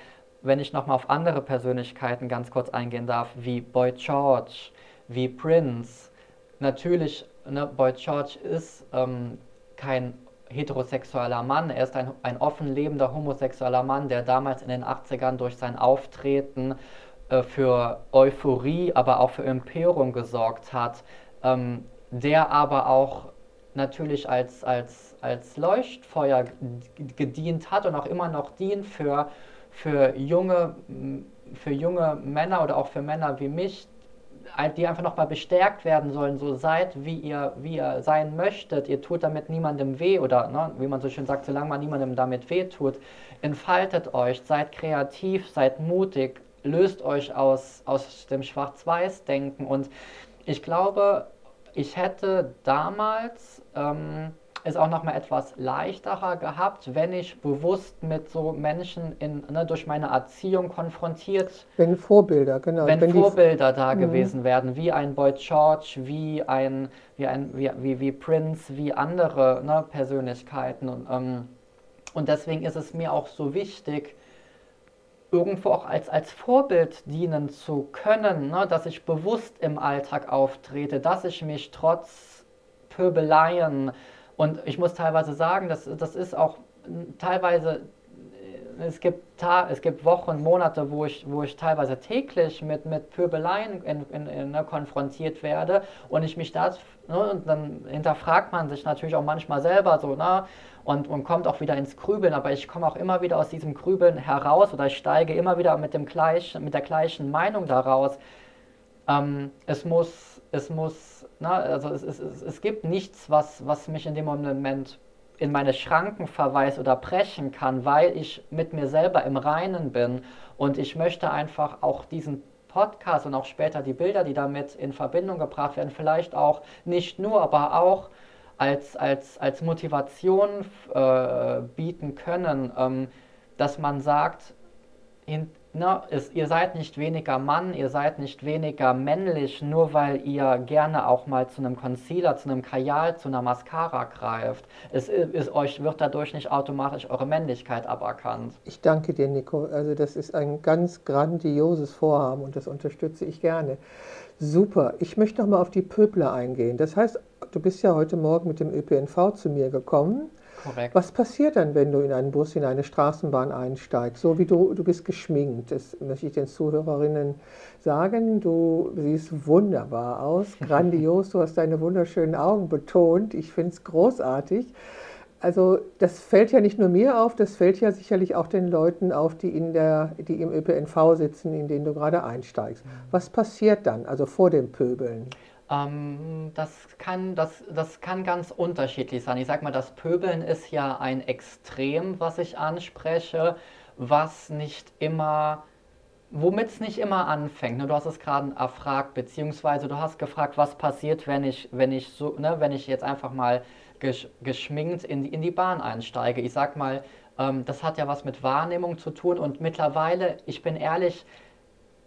wenn ich nochmal auf andere Persönlichkeiten ganz kurz eingehen darf, wie Boy George, wie Prince, natürlich, ne, Boy George ist ähm, kein heterosexueller Mann, er ist ein, ein offen lebender homosexueller Mann, der damals in den 80ern durch sein Auftreten äh, für Euphorie, aber auch für Empörung gesorgt hat, ähm, der aber auch natürlich als, als, als Leuchtfeuer gedient hat und auch immer noch dient für, für, junge, für junge Männer oder auch für Männer wie mich, die einfach nochmal bestärkt werden sollen, so seid, wie ihr, wie ihr sein möchtet. Ihr tut damit niemandem weh oder, ne, wie man so schön sagt, solange man niemandem damit weh tut, entfaltet euch, seid kreativ, seid mutig, löst euch aus, aus dem Schwarz-Weiß-Denken. Und ich glaube, ich hätte damals ähm, es auch noch mal etwas leichterer gehabt, wenn ich bewusst mit so Menschen in, ne, durch meine Erziehung konfrontiert. Wenn Vorbilder, genau. Wenn, wenn Vorbilder da mhm. gewesen wären, wie ein Boy George, wie ein, wie ein, wie, wie, wie Prince, wie andere ne, Persönlichkeiten. Und, ähm, und deswegen ist es mir auch so wichtig, irgendwo auch als, als Vorbild dienen zu können, ne, dass ich bewusst im Alltag auftrete, dass ich mich trotz Pöbeleien, und ich muss teilweise sagen, das, das ist auch teilweise, äh, es gibt, Ta es gibt Wochen, Monate, wo ich, wo ich teilweise täglich mit, mit Pöbeleien in, in, in, ne, konfrontiert werde und ich mich da, ne, und dann hinterfragt man sich natürlich auch manchmal selber so, ne, und, und kommt auch wieder ins Grübeln, aber ich komme auch immer wieder aus diesem Grübeln heraus oder ich steige immer wieder mit, dem gleichen, mit der gleichen Meinung daraus. Ähm, es muss, es muss na, also es, es, es, es gibt nichts, was, was mich in dem Moment in meine Schranken verweist oder brechen kann, weil ich mit mir selber im Reinen bin. Und ich möchte einfach auch diesen Podcast und auch später die Bilder, die damit in Verbindung gebracht werden, vielleicht auch nicht nur, aber auch als, als, als Motivation äh, bieten können, ähm, dass man sagt, in, ne, ist, ihr seid nicht weniger Mann, ihr seid nicht weniger männlich, nur weil ihr gerne auch mal zu einem Concealer, zu einem Kajal, zu einer Mascara greift. Es ist, euch wird dadurch nicht automatisch eure Männlichkeit aberkannt. Ich danke dir, Nico. Also das ist ein ganz grandioses Vorhaben und das unterstütze ich gerne. Super. Ich möchte noch mal auf die Pöbler eingehen. Das heißt, du bist ja heute Morgen mit dem ÖPNV zu mir gekommen. Korrekt. Was passiert dann, wenn du in einen Bus, in eine Straßenbahn einsteigst? So wie du, du bist geschminkt, das möchte ich den Zuhörerinnen sagen. Du siehst wunderbar aus, grandios, du hast deine wunderschönen Augen betont. Ich finde es großartig. Also das fällt ja nicht nur mir auf, das fällt ja sicherlich auch den Leuten auf, die, in der, die im ÖPNV sitzen, in den du gerade einsteigst. Mhm. Was passiert dann, also vor dem Pöbeln? Ähm, das, kann, das, das kann ganz unterschiedlich sein. Ich sage mal, das Pöbeln ist ja ein Extrem, was ich anspreche, was nicht immer, womit es nicht immer anfängt. Ne? Du hast es gerade erfragt, beziehungsweise du hast gefragt, was passiert, wenn ich, wenn ich, so, ne, wenn ich jetzt einfach mal gesch geschminkt in die, in die Bahn einsteige. Ich sag mal, ähm, das hat ja was mit Wahrnehmung zu tun und mittlerweile, ich bin ehrlich,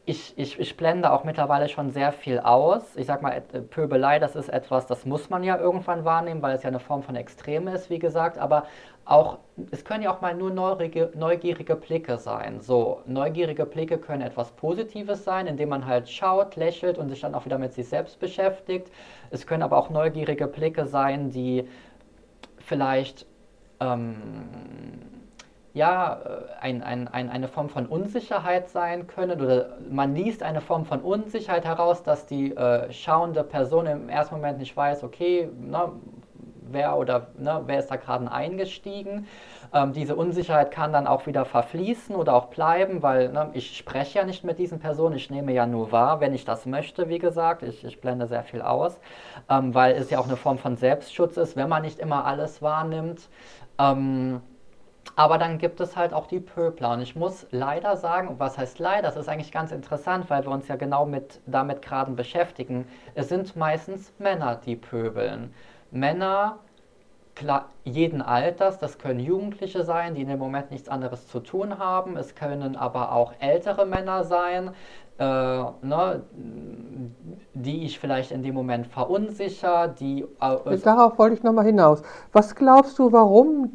ich, ich, ich blende auch mittlerweile schon sehr viel aus. Ich sag mal, äh, Pöbelei, das ist etwas, das muss man ja irgendwann wahrnehmen, weil es ja eine Form von Extreme ist, wie gesagt. Aber auch, es können ja auch mal nur neugierige, neugierige Blicke sein. So, neugierige Blicke können etwas Positives sein, indem man halt schaut, lächelt und sich dann auch wieder mit sich selbst beschäftigt. Es können aber auch neugierige Blicke sein, die vielleicht ähm, ja, äh, ein, ein, ein, eine Form von Unsicherheit sein können oder man liest eine Form von Unsicherheit heraus, dass die äh, schauende Person im ersten Moment nicht weiß, okay, ne, wer oder ne, wer ist da gerade eingestiegen. Ähm, diese Unsicherheit kann dann auch wieder verfließen oder auch bleiben, weil ne, ich spreche ja nicht mit diesen Personen, ich nehme ja nur wahr, wenn ich das möchte, wie gesagt. Ich, ich blende sehr viel aus, ähm, weil es ja auch eine Form von Selbstschutz ist, wenn man nicht immer alles wahrnimmt. Ähm, aber dann gibt es halt auch die Pöbler. Und ich muss leider sagen, was heißt leider, das ist eigentlich ganz interessant, weil wir uns ja genau mit, damit gerade beschäftigen. Es sind meistens Männer, die pöbeln. Männer klar, jeden Alters, das können Jugendliche sein, die in dem Moment nichts anderes zu tun haben. Es können aber auch ältere Männer sein, äh, ne, die ich vielleicht in dem Moment verunsichere, die... Äh, Darauf wollte ich nochmal hinaus. Was glaubst du, warum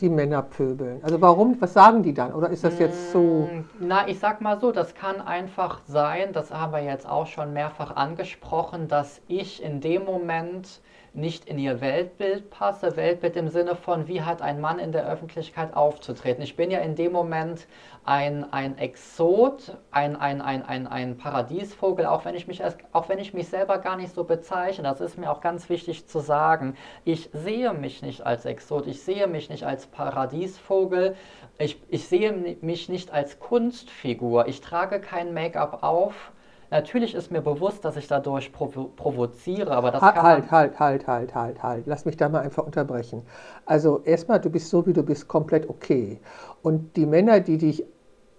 die Männer pöbeln? Also warum, was sagen die dann? Oder ist das jetzt so? Mm, na, ich sag mal so, das kann einfach sein, das haben wir jetzt auch schon mehrfach angesprochen, dass ich in dem Moment nicht in ihr Weltbild passe. Weltbild im Sinne von, wie hat ein Mann in der Öffentlichkeit aufzutreten. Ich bin ja in dem Moment ein, ein Exot, ein, ein, ein, ein, ein Paradiesvogel, auch wenn, ich mich, auch wenn ich mich selber gar nicht so bezeichne. Das ist mir auch ganz wichtig zu sagen. Ich sehe mich nicht als Exot, ich sehe mich nicht als Paradiesvogel, ich, ich sehe mich nicht als Kunstfigur. Ich trage kein Make-up auf Natürlich ist mir bewusst, dass ich dadurch provo provoziere, aber das halt, kann halt, halt, halt, halt, halt, halt. Lass mich da mal einfach unterbrechen. Also erstmal, du bist so, wie du bist, komplett okay. Und die Männer, die dich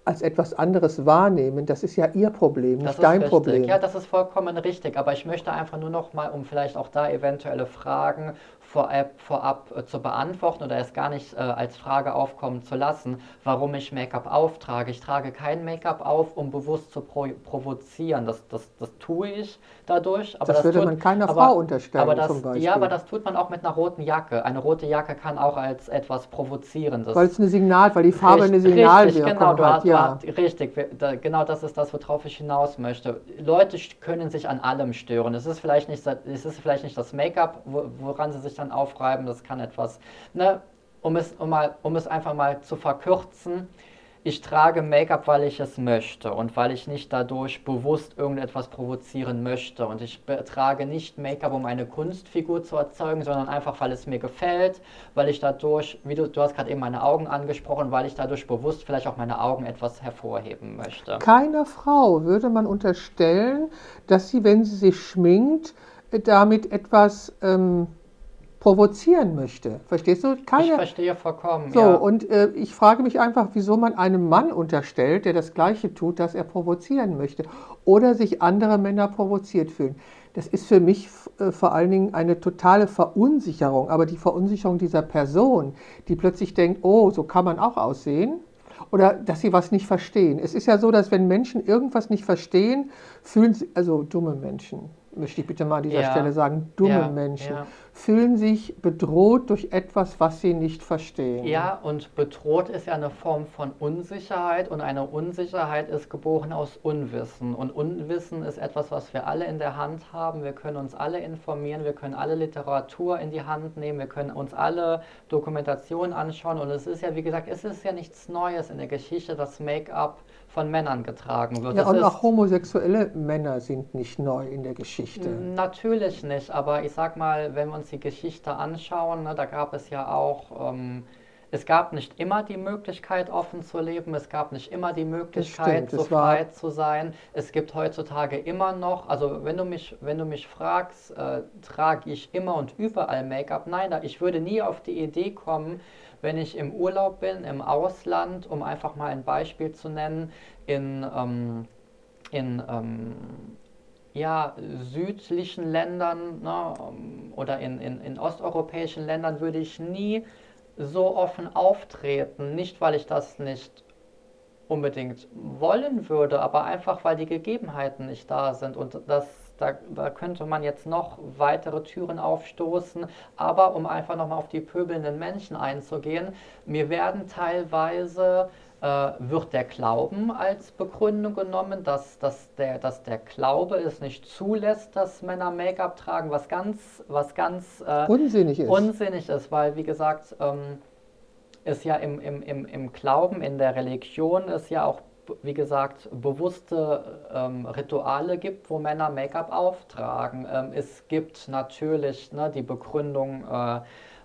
als etwas anderes wahrnehmen, das ist ja ihr Problem, nicht dein richtig. Problem. Ja, das ist vollkommen richtig. Aber ich möchte einfach nur noch mal, um vielleicht auch da eventuelle Fragen vorab, vorab äh, zu beantworten oder es gar nicht äh, als Frage aufkommen zu lassen, warum ich Make-up auftrage. Ich trage kein Make-up auf, um bewusst zu pro provozieren. Das, das, das tue ich dadurch. das, das würde tut, man keiner aber, Frau unterstellen aber das, zum Beispiel. Ja, aber das tut man auch mit einer roten Jacke. Eine rote Jacke kann auch als etwas Provozierendes. Weil es eine Signal, weil die Farbe richtig, eine Signalwirkung richtig, genau, hat. Ja. Hast, richtig, genau das ist das, worauf ich hinaus möchte. Leute können sich an allem stören. Es ist vielleicht nicht, es ist vielleicht nicht das Make-up, woran sie sich dann aufreiben. Das kann etwas, ne, um es, um, mal, um es einfach mal zu verkürzen ich trage Make-up, weil ich es möchte und weil ich nicht dadurch bewusst irgendetwas provozieren möchte. Und ich trage nicht Make-up, um eine Kunstfigur zu erzeugen, sondern einfach, weil es mir gefällt, weil ich dadurch, wie du, du hast gerade eben meine Augen angesprochen, weil ich dadurch bewusst vielleicht auch meine Augen etwas hervorheben möchte. Keiner Frau würde man unterstellen, dass sie, wenn sie sich schminkt, damit etwas... Ähm provozieren möchte. Verstehst du? Keine, ich verstehe vollkommen. So, ja. und äh, ich frage mich einfach, wieso man einem Mann unterstellt, der das Gleiche tut, dass er provozieren möchte oder sich andere Männer provoziert fühlen. Das ist für mich äh, vor allen Dingen eine totale Verunsicherung, aber die Verunsicherung dieser Person, die plötzlich denkt, oh, so kann man auch aussehen oder dass sie was nicht verstehen. Es ist ja so, dass wenn Menschen irgendwas nicht verstehen, fühlen sie, also dumme Menschen, möchte ich bitte mal an dieser ja. Stelle sagen, dumme ja, Menschen, ja. fühlen sich bedroht durch etwas, was sie nicht verstehen. Ja, und bedroht ist ja eine Form von Unsicherheit und eine Unsicherheit ist geboren aus Unwissen. Und Unwissen ist etwas, was wir alle in der Hand haben. Wir können uns alle informieren, wir können alle Literatur in die Hand nehmen, wir können uns alle Dokumentationen anschauen. Und es ist ja, wie gesagt, es ist ja nichts Neues in der Geschichte, dass Make-up von Männern getragen wird. Ja, und auch homosexuelle Männer sind nicht neu in der Geschichte. Natürlich nicht, aber ich sag mal, wenn wir uns die Geschichte anschauen, ne, da gab es ja auch, ähm, es gab nicht immer die Möglichkeit, offen zu leben, es gab nicht immer die Möglichkeit, stimmt, so frei zu sein. Es gibt heutzutage immer noch, also wenn du mich, wenn du mich fragst, äh, trage ich immer und überall Make-up? Nein, ich würde nie auf die Idee kommen, wenn ich im Urlaub bin, im Ausland, um einfach mal ein Beispiel zu nennen, in, ähm, in ähm, ja, südlichen Ländern ne, ähm, oder in, in, in osteuropäischen Ländern würde ich nie so offen auftreten. Nicht, weil ich das nicht unbedingt wollen würde, aber einfach, weil die Gegebenheiten nicht da sind. Und das da, da könnte man jetzt noch weitere Türen aufstoßen. Aber um einfach nochmal auf die pöbelnden Menschen einzugehen, mir werden teilweise äh, wird der Glauben als Begründung genommen, dass, dass, der, dass der Glaube es nicht zulässt, dass Männer Make-up tragen, was ganz, was ganz äh, unsinnig, ist. unsinnig ist, weil wie gesagt, ähm, ist ja im, im, im, im Glauben, in der Religion ist ja auch wie gesagt, bewusste ähm, Rituale gibt, wo Männer Make-up auftragen. Ähm, es gibt natürlich ne, die Begründung, äh,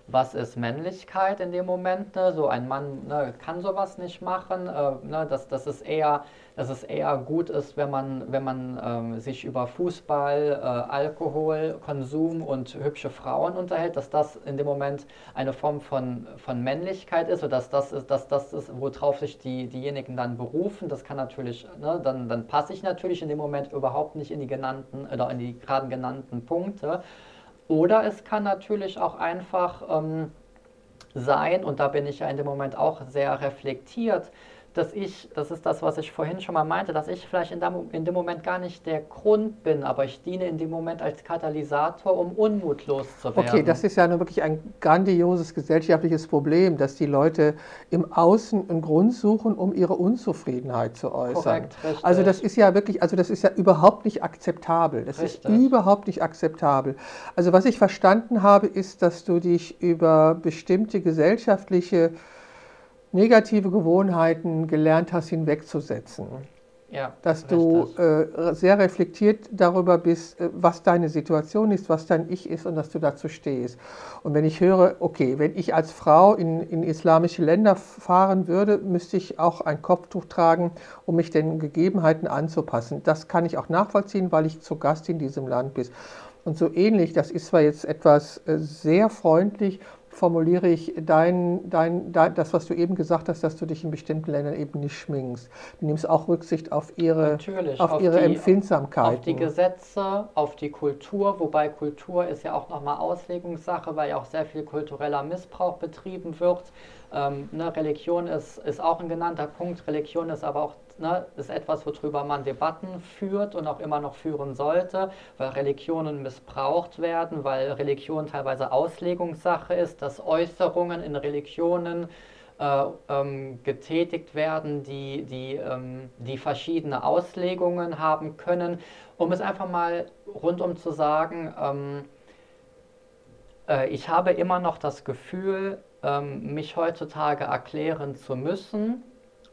was ist Männlichkeit in dem Moment. Ne? So ein Mann ne, kann sowas nicht machen. Äh, ne? dass, dass, es eher, dass es eher gut ist, wenn man, wenn man ähm, sich über Fußball, äh, Alkohol, Konsum und hübsche Frauen unterhält, dass das in dem Moment eine Form von, von Männlichkeit ist oder dass das ist, dass das ist, worauf sich die, diejenigen dann berufen. Das kann natürlich, ne, dann, dann passe ich natürlich in dem Moment überhaupt nicht in die genannten oder in die gerade genannten Punkte. Oder es kann natürlich auch einfach ähm, sein, und da bin ich ja in dem Moment auch sehr reflektiert, dass ich, das ist das, was ich vorhin schon mal meinte, dass ich vielleicht in, dem, in dem Moment gar nicht der Grund bin, aber ich diene in dem Moment als Katalysator, um Unmut loszuwerden. Okay, das ist ja nur wirklich ein grandioses gesellschaftliches Problem, dass die Leute im Außen einen Grund suchen, um ihre Unzufriedenheit zu äußern. Korrekt, richtig. Also das ist ja wirklich, also das ist ja überhaupt nicht akzeptabel. Das richtig. ist überhaupt nicht akzeptabel. Also was ich verstanden habe, ist, dass du dich über bestimmte gesellschaftliche negative Gewohnheiten gelernt hast, hinwegzusetzen. Ja, dass du äh, sehr reflektiert darüber bist, äh, was deine Situation ist, was dein Ich ist und dass du dazu stehst. Und wenn ich höre, okay, wenn ich als Frau in, in islamische Länder fahren würde, müsste ich auch ein Kopftuch tragen, um mich den Gegebenheiten anzupassen. Das kann ich auch nachvollziehen, weil ich zu Gast in diesem Land bin. Und so ähnlich, das ist zwar jetzt etwas äh, sehr freundlich, formuliere ich dein, dein, das, was du eben gesagt hast, dass du dich in bestimmten Ländern eben nicht schminkst. Du nimmst auch Rücksicht auf ihre, auf, auf ihre Empfindsamkeit. Auf die Gesetze, auf die Kultur, wobei Kultur ist ja auch nochmal Auslegungssache, weil ja auch sehr viel kultureller Missbrauch betrieben wird. Ähm, ne, Religion ist, ist auch ein genannter Punkt. Religion ist aber auch ne, ist etwas, worüber man Debatten führt und auch immer noch führen sollte, weil Religionen missbraucht werden, weil Religion teilweise Auslegungssache ist, dass Äußerungen in Religionen äh, ähm, getätigt werden, die, die, ähm, die verschiedene Auslegungen haben können. Um es einfach mal rundum zu sagen, ähm, äh, ich habe immer noch das Gefühl, ähm, mich heutzutage erklären zu müssen,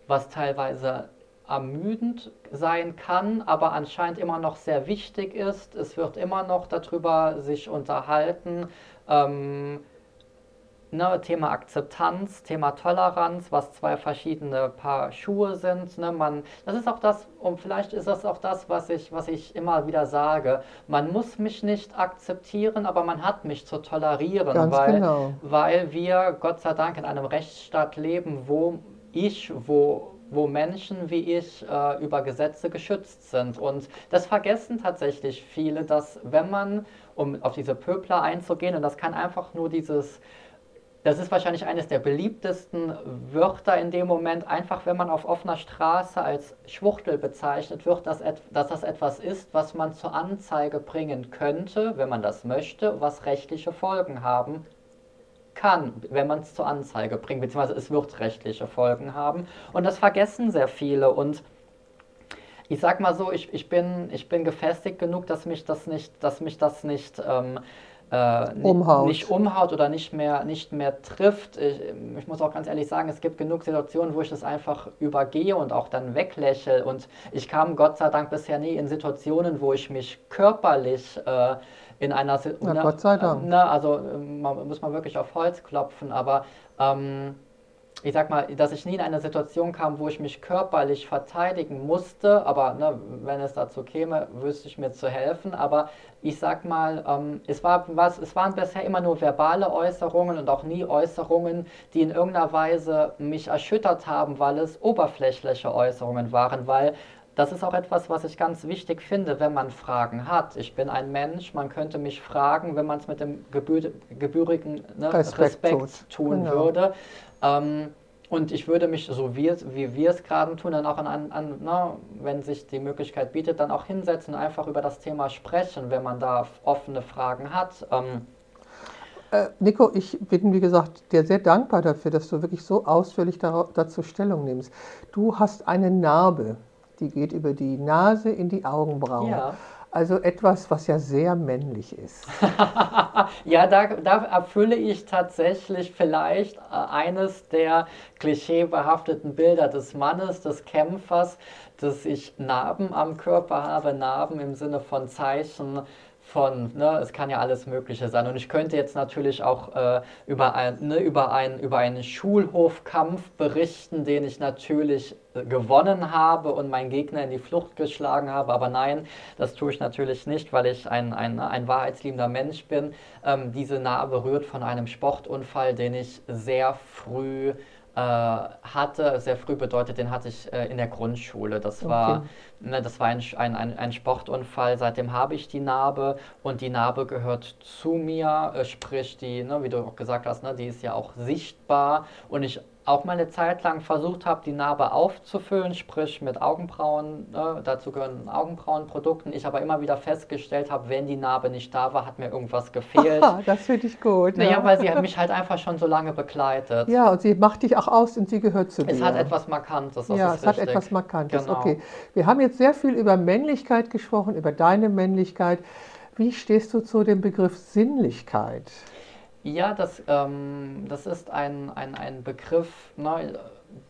was teilweise ermüdend sein kann, aber anscheinend immer noch sehr wichtig ist. Es wird immer noch darüber sich unterhalten. Ähm, ne, Thema Akzeptanz, Thema Toleranz, was zwei verschiedene Paar Schuhe sind. Ne, man, das ist auch das, und vielleicht ist das auch das, was ich, was ich immer wieder sage. Man muss mich nicht akzeptieren, aber man hat mich zu tolerieren, Ganz weil, genau. weil wir Gott sei Dank in einem Rechtsstaat leben, wo ich, wo wo Menschen wie ich äh, über Gesetze geschützt sind. Und das vergessen tatsächlich viele, dass wenn man, um auf diese Pöbler einzugehen, und das kann einfach nur dieses das ist wahrscheinlich eines der beliebtesten Wörter in dem Moment, einfach wenn man auf offener Straße als Schwuchtel bezeichnet wird, dass, dass das etwas ist, was man zur Anzeige bringen könnte, wenn man das möchte, was rechtliche Folgen haben kann, wenn man es zur Anzeige bringt, beziehungsweise es wird rechtliche Folgen haben. Und das vergessen sehr viele. Und ich sag mal so, ich, ich, bin, ich bin gefestigt genug, dass mich das nicht, dass mich das nicht ähm, äh, umhaut. nicht umhaut oder nicht mehr, nicht mehr trifft. Ich, ich, muss auch ganz ehrlich sagen, es gibt genug Situationen, wo ich das einfach übergehe und auch dann weglächle. Und ich kam Gott sei Dank bisher nie in Situationen, wo ich mich körperlich äh, in einer Na, ne, Gott sei Dank. Ne, also man, muss man wirklich auf Holz klopfen, aber ähm, ich sag mal, dass ich nie in eine Situation kam, wo ich mich körperlich verteidigen musste, aber ne, wenn es dazu käme, wüsste ich mir zu helfen. Aber ich sag mal, ähm, es, war, was, es waren bisher immer nur verbale Äußerungen und auch nie Äußerungen, die in irgendeiner Weise mich erschüttert haben, weil es oberflächliche Äußerungen waren, weil das ist auch etwas, was ich ganz wichtig finde, wenn man Fragen hat. Ich bin ein Mensch, man könnte mich fragen, wenn man es mit dem gebühr, gebührigen ne, Respekt, Respekt tun genau. würde. Ähm, und ich würde mich, so wie, wie wir es gerade tun, dann auch an, an na, wenn sich die Möglichkeit bietet, dann auch hinsetzen und einfach über das Thema sprechen, wenn man da offene Fragen hat. Ähm, Äh, Nico, ich bin, wie gesagt, dir sehr dankbar dafür, dass du wirklich so ausführlich dazu Stellung nimmst. Du hast eine Narbe, die geht über die Nase in die Augenbrauen. Ja. Also etwas, was ja sehr männlich ist. ja, da, da, erfülle ich tatsächlich vielleicht äh, eines der klischeebehafteten Bilder des Mannes, des Kämpfers, dass ich Narben am Körper habe, Narben im Sinne von Zeichen von, ne, es kann ja alles Mögliche sein. Und ich könnte jetzt natürlich auch äh, über, ein, ne, über, ein, über einen Schulhofkampf berichten, den ich natürlich äh, gewonnen habe und meinen Gegner in die Flucht geschlagen habe. Aber nein, das tue ich natürlich nicht, weil ich ein, ein, ein wahrheitsliebender Mensch bin. Ähm, diese Narbe rührt von einem Sportunfall, den ich sehr früh hatte, sehr früh bedeutet, den hatte ich äh, in der Grundschule. Das okay. war, ne, das war ein, ein, ein Sportunfall, seitdem habe ich die Narbe und die Narbe gehört zu mir, äh, sprich die, ne, wie du auch gesagt hast, ne, die ist ja auch sichtbar und ich auch mal eine Zeit lang versucht habe, die Narbe aufzufüllen, sprich mit Augenbrauen, ne, dazu gehören Augenbrauenprodukten. Ich aber immer wieder festgestellt habe, wenn die Narbe nicht da war, hat mir irgendwas gefehlt. Aha, das finde ich gut. Naja, ja. weil sie mich halt einfach schon so lange begleitet. Ja, und sie macht dich auch aus und sie gehört zu dir. Es hat etwas Markantes. ja, es richtig. hat etwas Markantes. Genau. Okay, wir haben jetzt sehr viel über Männlichkeit gesprochen, über deine Männlichkeit. Wie stehst du zu dem Begriff Sinnlichkeit? Ja, das, ähm, das ist ein, ein, ein Begriff, ne,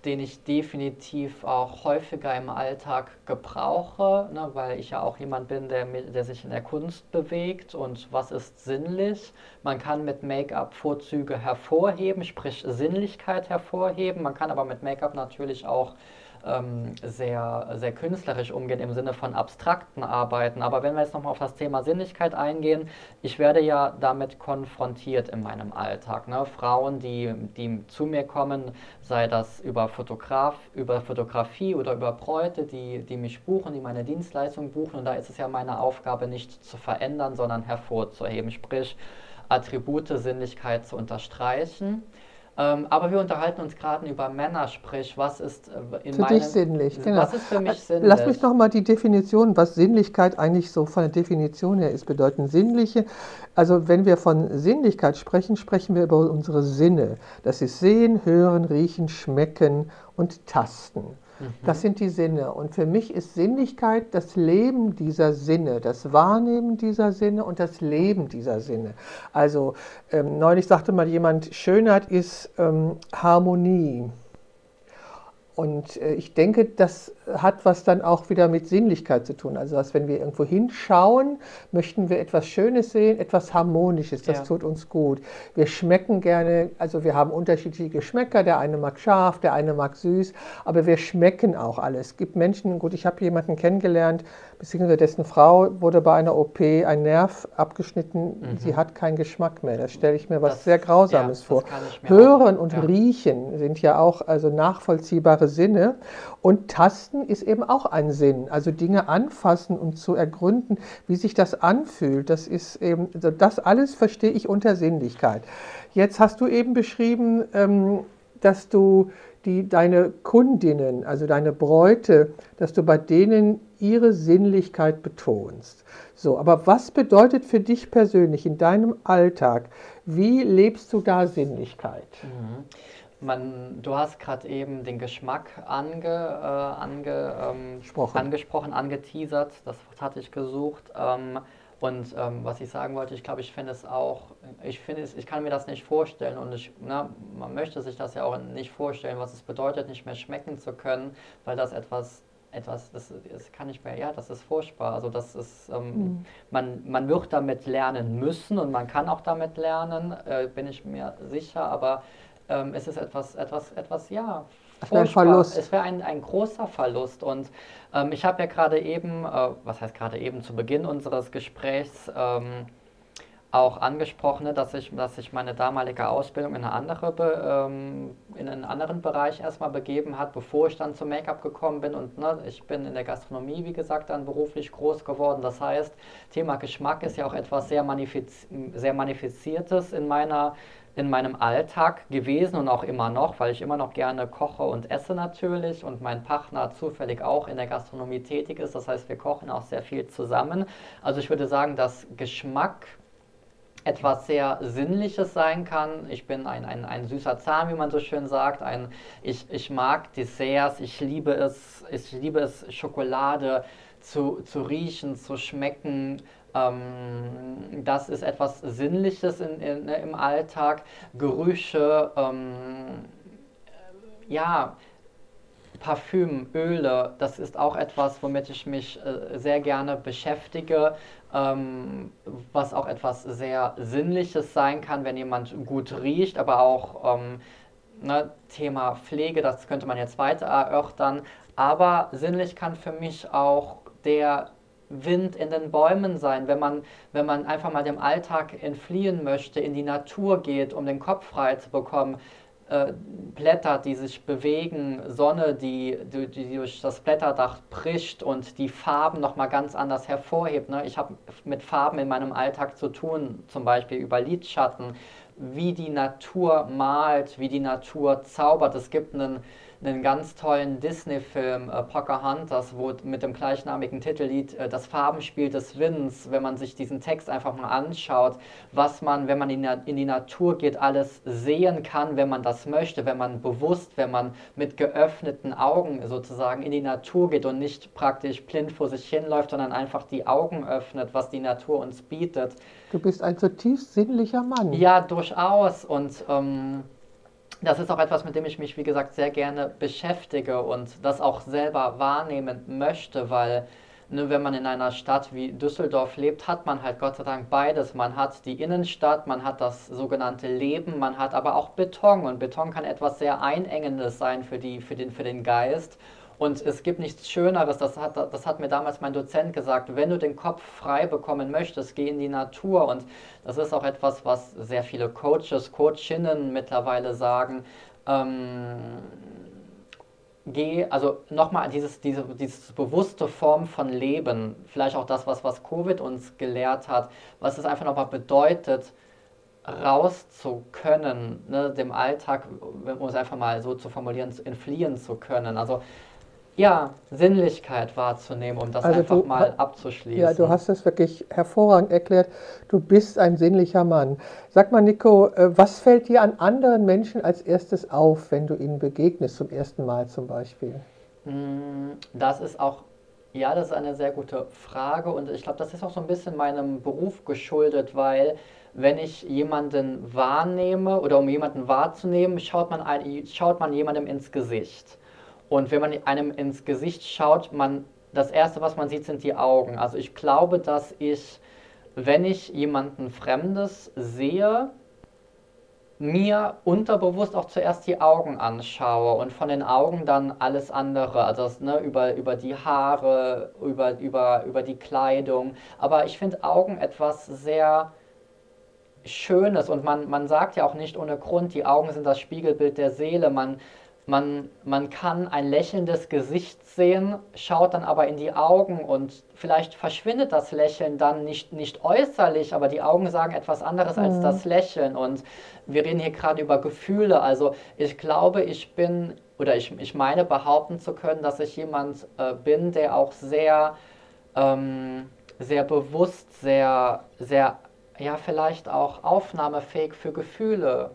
den ich definitiv auch häufiger im Alltag gebrauche, ne, weil ich ja auch jemand bin, der, der sich in der Kunst bewegt. Und was ist sinnlich? Man kann mit Make-up Vorzüge hervorheben, sprich Sinnlichkeit hervorheben. Man kann aber mit Make-up natürlich auch ähm, sehr, sehr künstlerisch umgehen im Sinne von abstrakten Arbeiten. Aber wenn wir jetzt nochmal auf das Thema Sinnlichkeit eingehen, ich werde ja damit konfrontiert in meinem Alltag. Ne? Frauen, die, die zu mir kommen, sei das über, Fotograf, über Fotografie oder über Bräute, die, die mich buchen, die meine Dienstleistung buchen. Und da ist es ja meine Aufgabe, nicht zu verändern, sondern hervorzuheben, sprich Attribute Sinnlichkeit zu unterstreichen. Ähm, aber wir unterhalten uns gerade über Männer, sprich, was ist äh, in für meinem, dich sinnlich? Genau. Was ist für mich sinnlich? Lass mich noch mal die Definition, was Sinnlichkeit eigentlich so von der Definition her ist, bedeuten. Sinnliche, also wenn wir von Sinnlichkeit sprechen, sprechen wir über unsere Sinne. Das ist Sehen, Hören, Riechen, Schmecken und Tasten. Das sind die Sinne. Und für mich ist Sinnlichkeit das Leben dieser Sinne, das Wahrnehmen dieser Sinne und das Leben dieser Sinne. Also ähm, neulich sagte mal jemand, Schönheit ist ähm, Harmonie. Und äh, ich denke, das hat was dann auch wieder mit Sinnlichkeit zu tun. Also, dass wenn wir irgendwo hinschauen, möchten wir etwas Schönes sehen, etwas Harmonisches. Das ja. tut uns gut. Wir schmecken gerne, also wir haben unterschiedliche Geschmäcker. Der eine mag scharf, der eine mag süß, aber wir schmecken auch alles. Es gibt Menschen, gut, ich habe jemanden kennengelernt, beziehungsweise dessen Frau wurde bei einer OP ein Nerv abgeschnitten. Mhm. Sie hat keinen Geschmack mehr. Das stelle ich mir was das, sehr Grausames ja, vor. Hören auch. und ja. Riechen sind ja auch also nachvollziehbare Sinne. Und Tasten ist eben auch ein Sinn. Also Dinge anfassen und zu ergründen, wie sich das anfühlt. Das ist eben, also das alles verstehe ich unter Sinnlichkeit. Jetzt hast du eben beschrieben, ähm, dass du die, deine Kundinnen, also deine Bräute, dass du bei denen ihre Sinnlichkeit betonst. So, aber was bedeutet für dich persönlich in deinem Alltag? Wie lebst du da Sinnlichkeit? Mhm. Man, du hast gerade eben den Geschmack ange, äh, ange, ähm, angesprochen, angeteasert, das hatte ich gesucht. Ähm, und ähm, was ich sagen wollte, ich glaube, ich finde es auch, ich finde es, ich kann mir das nicht vorstellen und ich, na, man möchte sich das ja auch nicht vorstellen, was es bedeutet, nicht mehr schmecken zu können, weil das etwas, etwas, das, das kann ich mehr, ja, das ist furchtbar. Also das ist, ähm, mhm. man, man wird damit lernen müssen und man kann auch damit lernen, äh, bin ich mir sicher, aber ähm, es ist etwas, etwas, etwas, ja, es wäre ein Verlust. Es wäre ein, ein großer Verlust. Und ähm, ich habe ja gerade eben, äh, was heißt gerade eben zu Beginn unseres Gesprächs, ähm, auch angesprochen, ne, dass ich, dass ich meine damalige Ausbildung in, eine andere, ähm, in einen anderen Bereich erstmal begeben hat, bevor ich dann zum Make-up gekommen bin. Und ne, ich bin in der Gastronomie, wie gesagt, dann beruflich groß geworden. Das heißt, Thema Geschmack ist ja auch etwas sehr, manifiz sehr Manifiziertes in meiner in meinem Alltag gewesen und auch immer noch, weil ich immer noch gerne koche und esse natürlich und mein Partner zufällig auch in der Gastronomie tätig ist. Das heißt, wir kochen auch sehr viel zusammen. Also ich würde sagen, dass Geschmack etwas sehr Sinnliches sein kann. Ich bin ein, ein, ein süßer Zahn, wie man so schön sagt. Ein, ich, ich mag Desserts, ich liebe es, ich liebe es, Schokolade zu, zu riechen, zu schmecken. Ähm, das ist etwas Sinnliches in, in, im Alltag. Gerüche, ähm, ja, Parfüm, Öle, das ist auch etwas, womit ich mich äh, sehr gerne beschäftige, ähm, was auch etwas sehr Sinnliches sein kann, wenn jemand gut riecht, aber auch ähm, ne, Thema Pflege, das könnte man jetzt weiter erörtern. Aber sinnlich kann für mich auch der Wind in den Bäumen sein, wenn man, wenn man einfach mal dem Alltag entfliehen möchte, in die Natur geht, um den Kopf frei zu bekommen. Äh, Blätter, die sich bewegen, Sonne, die, die, die, durch das Blätterdach prischt und die Farben nochmal ganz anders hervorhebt. Ne? Ich habe mit Farben in meinem Alltag zu tun, zum Beispiel über Lidschatten, wie die Natur malt, wie die Natur zaubert. Es gibt einen einen ganz tollen Disney-Film, äh, Pocahontas, wo mit dem gleichnamigen Titellied äh, Das Farbenspiel des Winds, wenn man sich diesen Text einfach mal anschaut, was man, wenn man in, in die Natur geht, alles sehen kann, wenn man das möchte, wenn man bewusst, wenn man mit geöffneten Augen sozusagen in die Natur geht und nicht praktisch blind vor sich hinläuft, sondern einfach die Augen öffnet, was die Natur uns bietet. Du bist ein zutiefst sinnlicher Mann. Ja, durchaus. Und ähm, das ist auch etwas, mit dem ich mich, wie gesagt, sehr gerne beschäftige und das auch selber wahrnehmen möchte, weil ne, wenn man in einer Stadt wie Düsseldorf lebt, hat man halt Gott sei Dank beides. Man hat die Innenstadt, man hat das sogenannte Leben, man hat aber auch Beton und Beton kann etwas sehr Einengendes sein für, die, für, den, für den Geist. Und es gibt nichts Schöneres, das hat, das hat mir damals mein Dozent gesagt, wenn du den Kopf frei bekommen möchtest, geh in die Natur. Und das ist auch etwas, was sehr viele Coaches, Coachinnen mittlerweile sagen. Ähm, geh, also nochmal dieses, diese, diese bewusste Form von Leben, vielleicht auch das, was, was Covid uns gelehrt hat, was es einfach nochmal bedeutet, raus zu können, ne, dem Alltag, um es einfach mal so zu formulieren, entfliehen zu können. Also ja, Sinnlichkeit wahrzunehmen, um das also einfach du, mal abzuschließen. Ja, du hast es wirklich hervorragend erklärt. Du bist ein sinnlicher Mann. Sag mal, Nico, äh, was fällt dir an anderen Menschen als erstes auf, wenn du ihnen begegnest, zum ersten Mal zum Beispiel? Mm, das ist auch, ja, das ist eine sehr gute Frage und ich glaube, das ist auch so ein bisschen meinem Beruf geschuldet, weil wenn ich jemanden wahrnehme oder um jemanden wahrzunehmen, schaut man, schaut man jemandem ins Gesicht. Und wenn man einem ins Gesicht schaut, man, das Erste, was man sieht, sind die Augen. Also ich glaube, dass ich, wenn ich jemanden Fremdes sehe, mir unterbewusst auch zuerst die Augen anschaue und von den Augen dann alles andere, also das, ne, über, über die Haare, über, über, über die Kleidung. Aber ich finde Augen etwas sehr Schönes und man, man sagt ja auch nicht ohne Grund, die Augen sind das Spiegelbild der Seele. Man, man, man kann ein lächelndes Gesicht sehen, schaut dann aber in die Augen und vielleicht verschwindet das Lächeln dann nicht, nicht äußerlich, aber die Augen sagen etwas anderes mhm. als das Lächeln. Und wir reden hier gerade über Gefühle. Also ich glaube, ich bin, oder ich, ich meine behaupten zu können, dass ich jemand äh, bin, der auch sehr, ähm, sehr bewusst, sehr, sehr, ja, vielleicht auch aufnahmefähig für Gefühle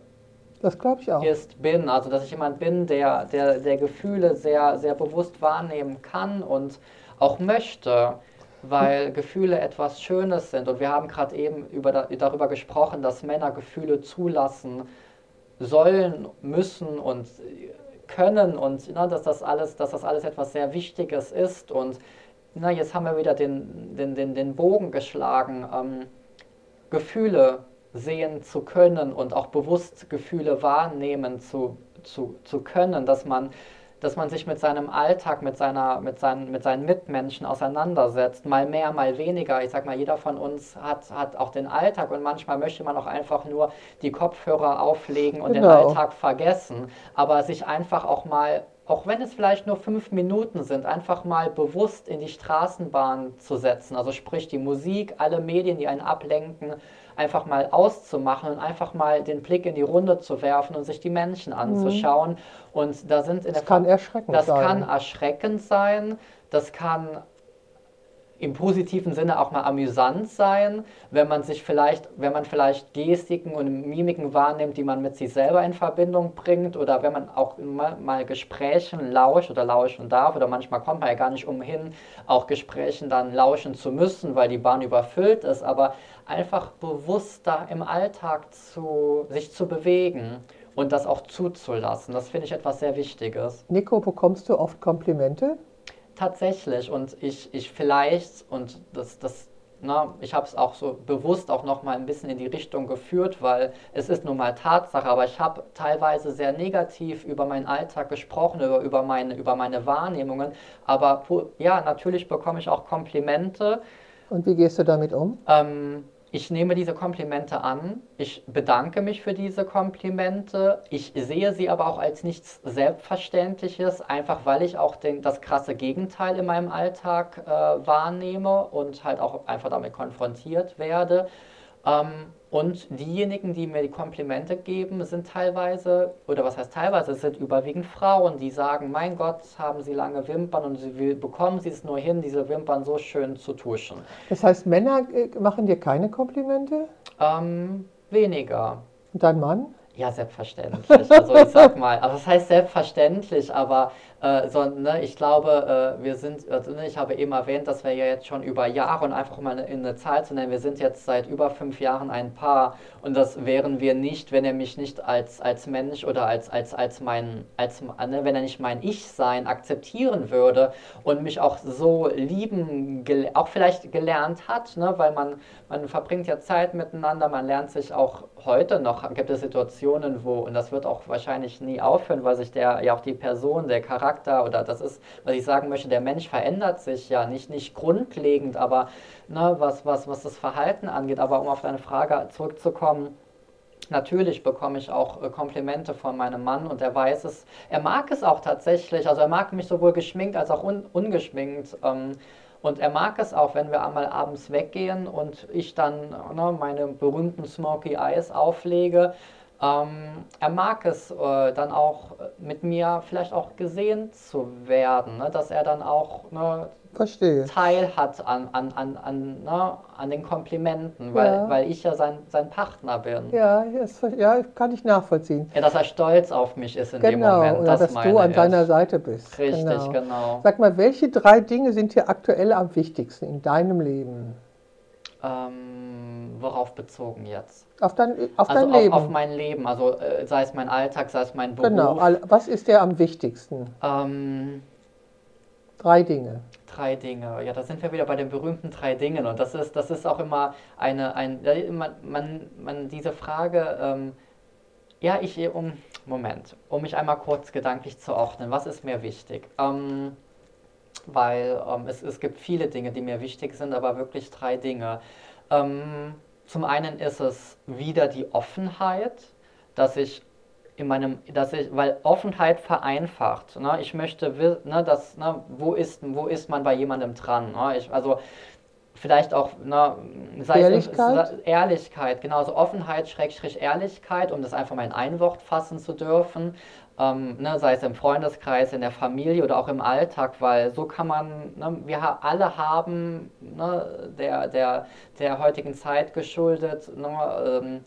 das glaube ich auch. Ist, bin. Also, dass ich jemand bin, der, der, der Gefühle sehr, sehr bewusst wahrnehmen kann und auch möchte, weil Gefühle etwas Schönes sind. Und wir haben gerade eben über, darüber gesprochen, dass Männer Gefühle zulassen sollen, müssen und können und na, dass, das alles, dass das alles etwas sehr Wichtiges ist. Und na, jetzt haben wir wieder den, den, den, den Bogen geschlagen. Ähm, Gefühle sehen zu können und auch bewusst Gefühle wahrnehmen zu, zu, zu können, dass man, dass man sich mit seinem Alltag, mit, seiner, mit, seinen, mit seinen Mitmenschen auseinandersetzt, mal mehr, mal weniger. Ich sag mal, jeder von uns hat, hat auch den Alltag und manchmal möchte man auch einfach nur die Kopfhörer auflegen und genau. den Alltag vergessen, aber sich einfach auch mal auch wenn es vielleicht nur fünf Minuten sind, einfach mal bewusst in die Straßenbahn zu setzen. Also sprich die Musik, alle Medien, die einen ablenken, einfach mal auszumachen und einfach mal den Blick in die Runde zu werfen und sich die Menschen anzuschauen. Mhm. Und da sind in das der kann erschreckend das sein. kann erschreckend sein, das kann im positiven Sinne auch mal amüsant sein, wenn man sich vielleicht, wenn man vielleicht Gestiken und Mimiken wahrnimmt, die man mit sich selber in Verbindung bringt oder wenn man auch mal, mal Gesprächen lauscht oder lauschen darf oder manchmal kommt man ja gar nicht umhin, auch Gesprächen dann lauschen zu müssen, weil die Bahn überfüllt ist, aber einfach bewusster im Alltag zu, sich zu bewegen und das auch zuzulassen. Das finde ich etwas sehr Wichtiges. Nico, bekommst du oft Komplimente? Tatsächlich und ich, ich vielleicht, und das, das na, ne, ich habe es auch so bewusst auch noch mal ein bisschen in die Richtung geführt, weil es ist nun mal Tatsache, aber ich habe teilweise sehr negativ über meinen Alltag gesprochen, über, über, meine, über meine Wahrnehmungen, aber ja, natürlich bekomme ich auch Komplimente. Und wie gehst du damit um? Ähm, ich nehme diese Komplimente an, ich bedanke mich für diese Komplimente, ich sehe sie aber auch als nichts Selbstverständliches, einfach weil ich auch den, das krasse Gegenteil in meinem Alltag äh, wahrnehme und halt auch einfach damit konfrontiert werde. Ähm, und diejenigen, die mir die Komplimente geben, sind teilweise, oder was heißt teilweise, sind überwiegend Frauen, die sagen, mein Gott, haben sie lange Wimpern und sie bekommen sie es nur hin, diese Wimpern so schön zu tuschen. Das heißt, Männer äh, machen dir keine Komplimente? Ähm, weniger. Und dein Mann? Ja, selbstverständlich. Also ich sag mal, also das heißt selbstverständlich, aber äh, so, ne, ich glaube, äh, wir sind, also, ne, ich habe eben erwähnt, dass wir ja jetzt schon über Jahre und einfach mal in eine Zahl zu nennen, wir sind jetzt seit über fünf Jahren ein Paar. Und das wären wir nicht, wenn er mich nicht als, als Mensch oder als, als, als mein, als, ne, wenn er nicht mein Ich-Sein akzeptieren würde und mich auch so lieben, auch vielleicht gelernt hat, ne, weil man, man verbringt ja Zeit miteinander, man lernt sich auch heute noch, gibt es Situationen, wo, und das wird auch wahrscheinlich nie aufhören, weil sich der, ja auch die Person, der Charakter, Charakter oder das ist, was ich sagen möchte, der Mensch verändert sich ja nicht, nicht grundlegend, aber ne, was, was, was das Verhalten angeht. Aber um auf deine Frage zurückzukommen, Natürlich bekomme ich auch äh, Komplimente von meinem Mann und er weiß es. Er mag es auch tatsächlich. Also er mag mich sowohl geschminkt als auch un ungeschminkt. Ähm, und er mag es auch, wenn wir einmal abends weggehen und ich dann ne, meine berühmten Smoky Eyes auflege ähm, er mag es äh, dann auch mit mir vielleicht auch gesehen zu werden, ne? dass er dann auch ne, Verstehe. Teil hat an, an, an, an, ne, an den Komplimenten, weil, ja. weil ich ja sein, sein Partner bin. Ja, das, ja, kann ich nachvollziehen. Ja, dass er stolz auf mich ist in genau, dem Moment. Oder das dass du an ich. seiner Seite bist. Richtig, genau. genau. Sag mal, welche drei Dinge sind dir aktuell am wichtigsten in deinem Leben? Ähm, worauf bezogen jetzt? Auf dein, auf also dein Leben? Auf mein Leben, also äh, sei es mein Alltag, sei es mein Beruf. Genau, was ist dir am wichtigsten? Ähm, drei Dinge. Drei Dinge, ja, da sind wir wieder bei den berühmten drei Dingen und das ist, das ist auch immer eine, ein, man, man, man diese Frage, ähm, ja, ich, um, Moment, um mich einmal kurz gedanklich zu ordnen, was ist mir wichtig? Ähm, weil ähm, es, es gibt viele Dinge, die mir wichtig sind, aber wirklich drei Dinge. Ähm, zum einen ist es wieder die Offenheit, dass ich in meinem, dass ich, weil Offenheit vereinfacht. Ne? Ich möchte, ne, ne, wo, ist, wo ist man bei jemandem dran? Ne? Ich, also vielleicht auch ne, sei Ehrlichkeit. Es, Ehrlichkeit, genauso Offenheit, Schrägstrich Ehrlichkeit, um das einfach mal in ein Wort fassen zu dürfen ähm, ne, sei es im Freundeskreis, in der Familie oder auch im Alltag, weil so kann man, ne, wir ha alle haben ne, der, der, der heutigen Zeit geschuldet, ne, ähm,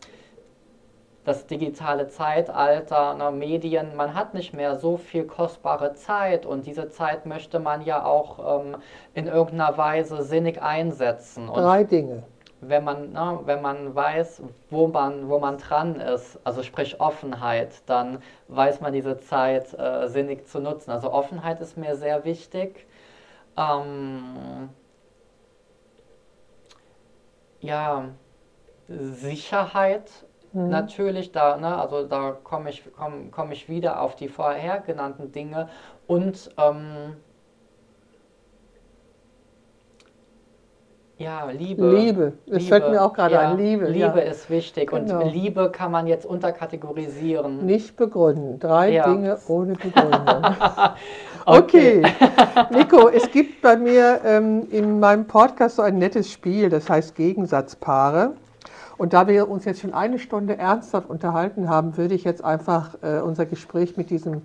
das digitale Zeitalter, ne, Medien, man hat nicht mehr so viel kostbare Zeit und diese Zeit möchte man ja auch ähm, in irgendeiner Weise sinnig einsetzen. Und Drei Dinge wenn man, ne, wenn man weiß, wo man, wo man dran ist, also sprich Offenheit, dann weiß man diese Zeit äh, sinnig zu nutzen. Also Offenheit ist mir sehr wichtig. Ähm, ja, Sicherheit mhm. natürlich, da, ne, also da komme ich, komm, komm ich wieder auf die vorher genannten Dinge und ähm, Ja, Liebe. Liebe. Liebe. fällt mir auch gerade ja, ein. Liebe. Liebe ja. ist wichtig genau. und Liebe kann man jetzt unterkategorisieren. Nicht begründen. Drei ja. Dinge ohne Begründung. okay. okay. Nico, es gibt bei mir ähm, in meinem Podcast so ein nettes Spiel, das heißt Gegensatzpaare. Und da wir uns jetzt schon eine Stunde ernsthaft unterhalten haben, würde ich jetzt einfach äh, unser Gespräch mit diesem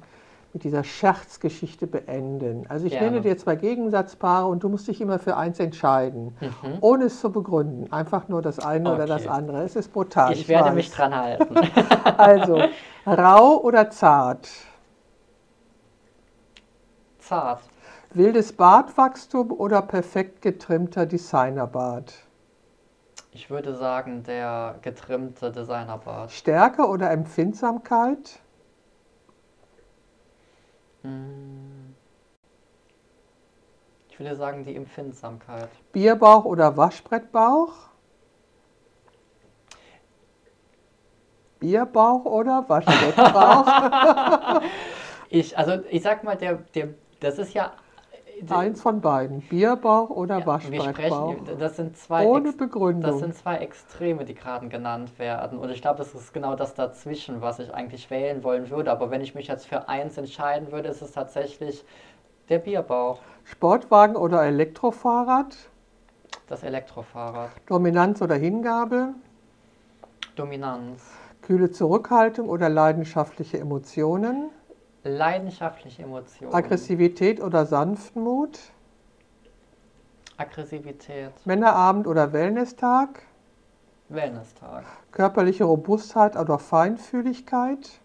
mit dieser Scherzgeschichte beenden. Also ich Gerne. nenne dir zwei Gegensatzpaare und du musst dich immer für eins entscheiden, Mhm. ohne es zu begründen. Einfach nur das eine oder das Okay. andere. Es ist brutal. Ich werde weiß. mich dran halten. Also, rau oder zart? Zart. Wildes Bartwachstum oder perfekt getrimmter Designerbart? Ich würde sagen, der getrimmte Designerbart. Stärke oder Empfindsamkeit? Mm. Ich würde sagen, die Empfindsamkeit. Bierbauch oder Waschbrettbauch? Bierbauch oder Waschbrettbauch? Ich, also ich sag mal, der, der, das ist ja. Eins von beiden. Bierbauch oder ja, Waschbrettbauch? sprechen, das sind zwei Ohne Ex- Begründung. Das sind zwei Extreme, die gerade genannt werden. Und ich glaube, das ist genau das dazwischen, was ich eigentlich wählen wollen würde. Aber wenn ich mich jetzt für eins entscheiden würde, ist es tatsächlich der Bierbauch, Sportwagen oder Elektrofahrrad? das Elektrofahrrad, Dominanz oder Hingabe? Dominanz, Kühle Zurückhaltung oder leidenschaftliche Emotionen? Leidenschaftliche Emotionen, Aggressivität oder Sanftmut? Aggressivität, Männerabend oder Wellnesstag? Wellness-Tag, Körperliche Robustheit oder Feinfühligkeit?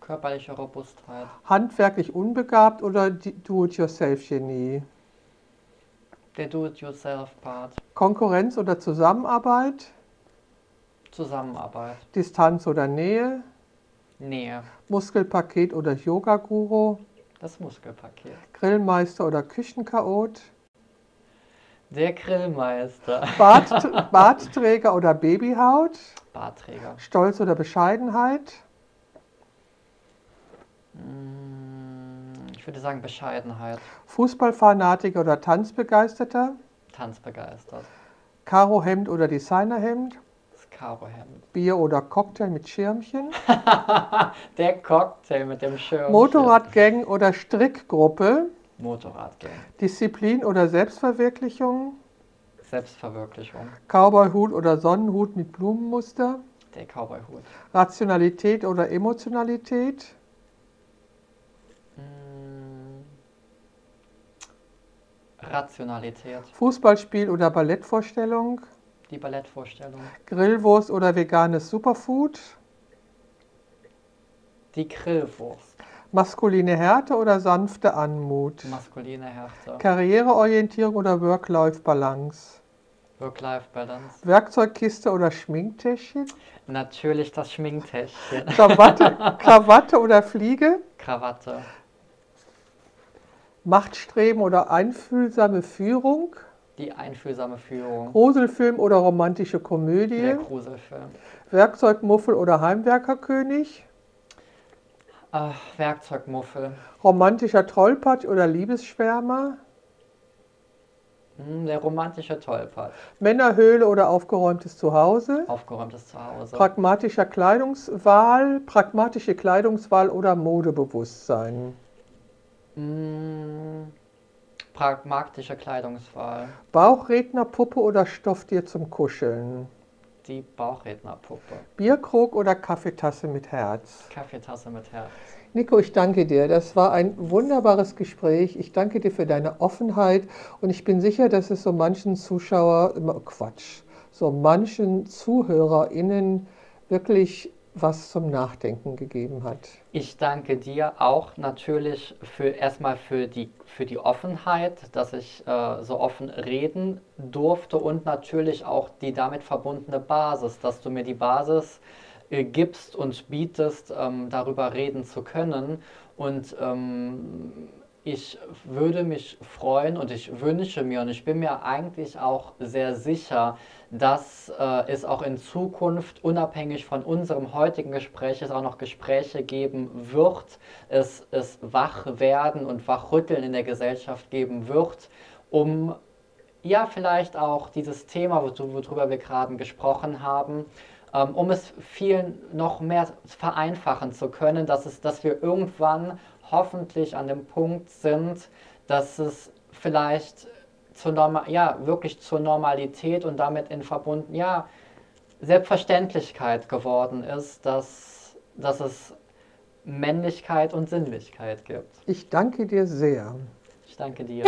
körperliche Robustheit, Handwerklich unbegabt oder Do-it-yourself-Genie? der Do-it-yourself-Part, Konkurrenz oder Zusammenarbeit? Zusammenarbeit, Distanz oder Nähe? Nähe, Muskelpaket oder Yoga-Guru? das Muskelpaket, Grillmeister oder Küchenchaot? der Grillmeister, Bart, Bartträger oder Babyhaut? Bartträger, Stolz oder Bescheidenheit? Mm, ich würde sagen Bescheidenheit, Fußballfanatiker oder Tanzbegeisterter? Tanzbegeistert, Karohemd oder Designerhemd? Karohemd, Bier oder Cocktail mit Schirmchen? der Cocktail mit dem Schirm, Motorradgang oder Strickgruppe? Motorradgang, Disziplin oder Selbstverwirklichung? Selbstverwirklichung, Cowboyhut oder Sonnenhut mit Blumenmuster? der Cowboyhut, Rationalität oder Emotionalität? Mm, Rationalität, Fußballspiel oder Ballettvorstellung? Die Ballettvorstellung, Grillwurst oder veganes Superfood? die Grillwurst, Maskuline Härte oder sanfte Anmut? maskuline Härte, Karriereorientierung oder Work-Life-Balance? Work-Life-Balance, Werkzeugkiste oder Schminktäschchen? natürlich das Schminktäschchen, Krawatte, Krawatte oder Fliege? Krawatte, Machtstreben oder einfühlsame Führung? Die einfühlsame Führung, Gruselfilm oder romantische der Komödie? Gruselfilm, Werkzeugmuffel oder Heimwerkerkönig? ah, Werkzeugmuffel, Romantischer Trollpatsch oder Liebesschwärmer? Mm, der romantische Tollpatsch, Männerhöhle oder aufgeräumtes Zuhause? aufgeräumtes Zuhause, Pragmatischer Kleidungswahl, pragmatische Kleidungswahl oder Modebewusstsein? Mm, pragmatische Kleidungswahl, Bauchrednerpuppe oder Stofftier zum Kuscheln? die Bauchrednerpuppe, Bierkrug oder Kaffeetasse mit Herz? Kaffeetasse mit Herz. Nico, ich danke dir. Das war ein wunderbares Gespräch. Ich danke dir für deine Offenheit und ich bin sicher, dass es so manchen Zuschauer, Quatsch, so manchen ZuhörerInnen wirklich was zum Nachdenken gegeben hat. Ich danke dir auch natürlich für erstmal für die, für die Offenheit, dass ich äh, so offen reden durfte und natürlich auch die damit verbundene Basis, dass du mir die Basis äh, gibst und bietest, ähm, darüber reden zu können. Und ähm, ich würde mich freuen und ich wünsche mir und ich bin mir eigentlich auch sehr sicher, dass äh, es auch in Zukunft unabhängig von unserem heutigen Gespräch es auch noch Gespräche geben wird, es, es Wachwerden und Wachrütteln in der Gesellschaft geben wird, um ja vielleicht auch dieses Thema, worü- worüber wir gerade gesprochen haben, ähm, um es vielen noch mehr vereinfachen zu können, dass, es, dass wir irgendwann hoffentlich an dem Punkt sind, dass es vielleicht zur Norma ja, wirklich zur Normalität und damit in verbunden, ja, Selbstverständlichkeit geworden ist, dass, dass es Männlichkeit und Sinnlichkeit gibt. Ich danke dir sehr. Ich danke dir.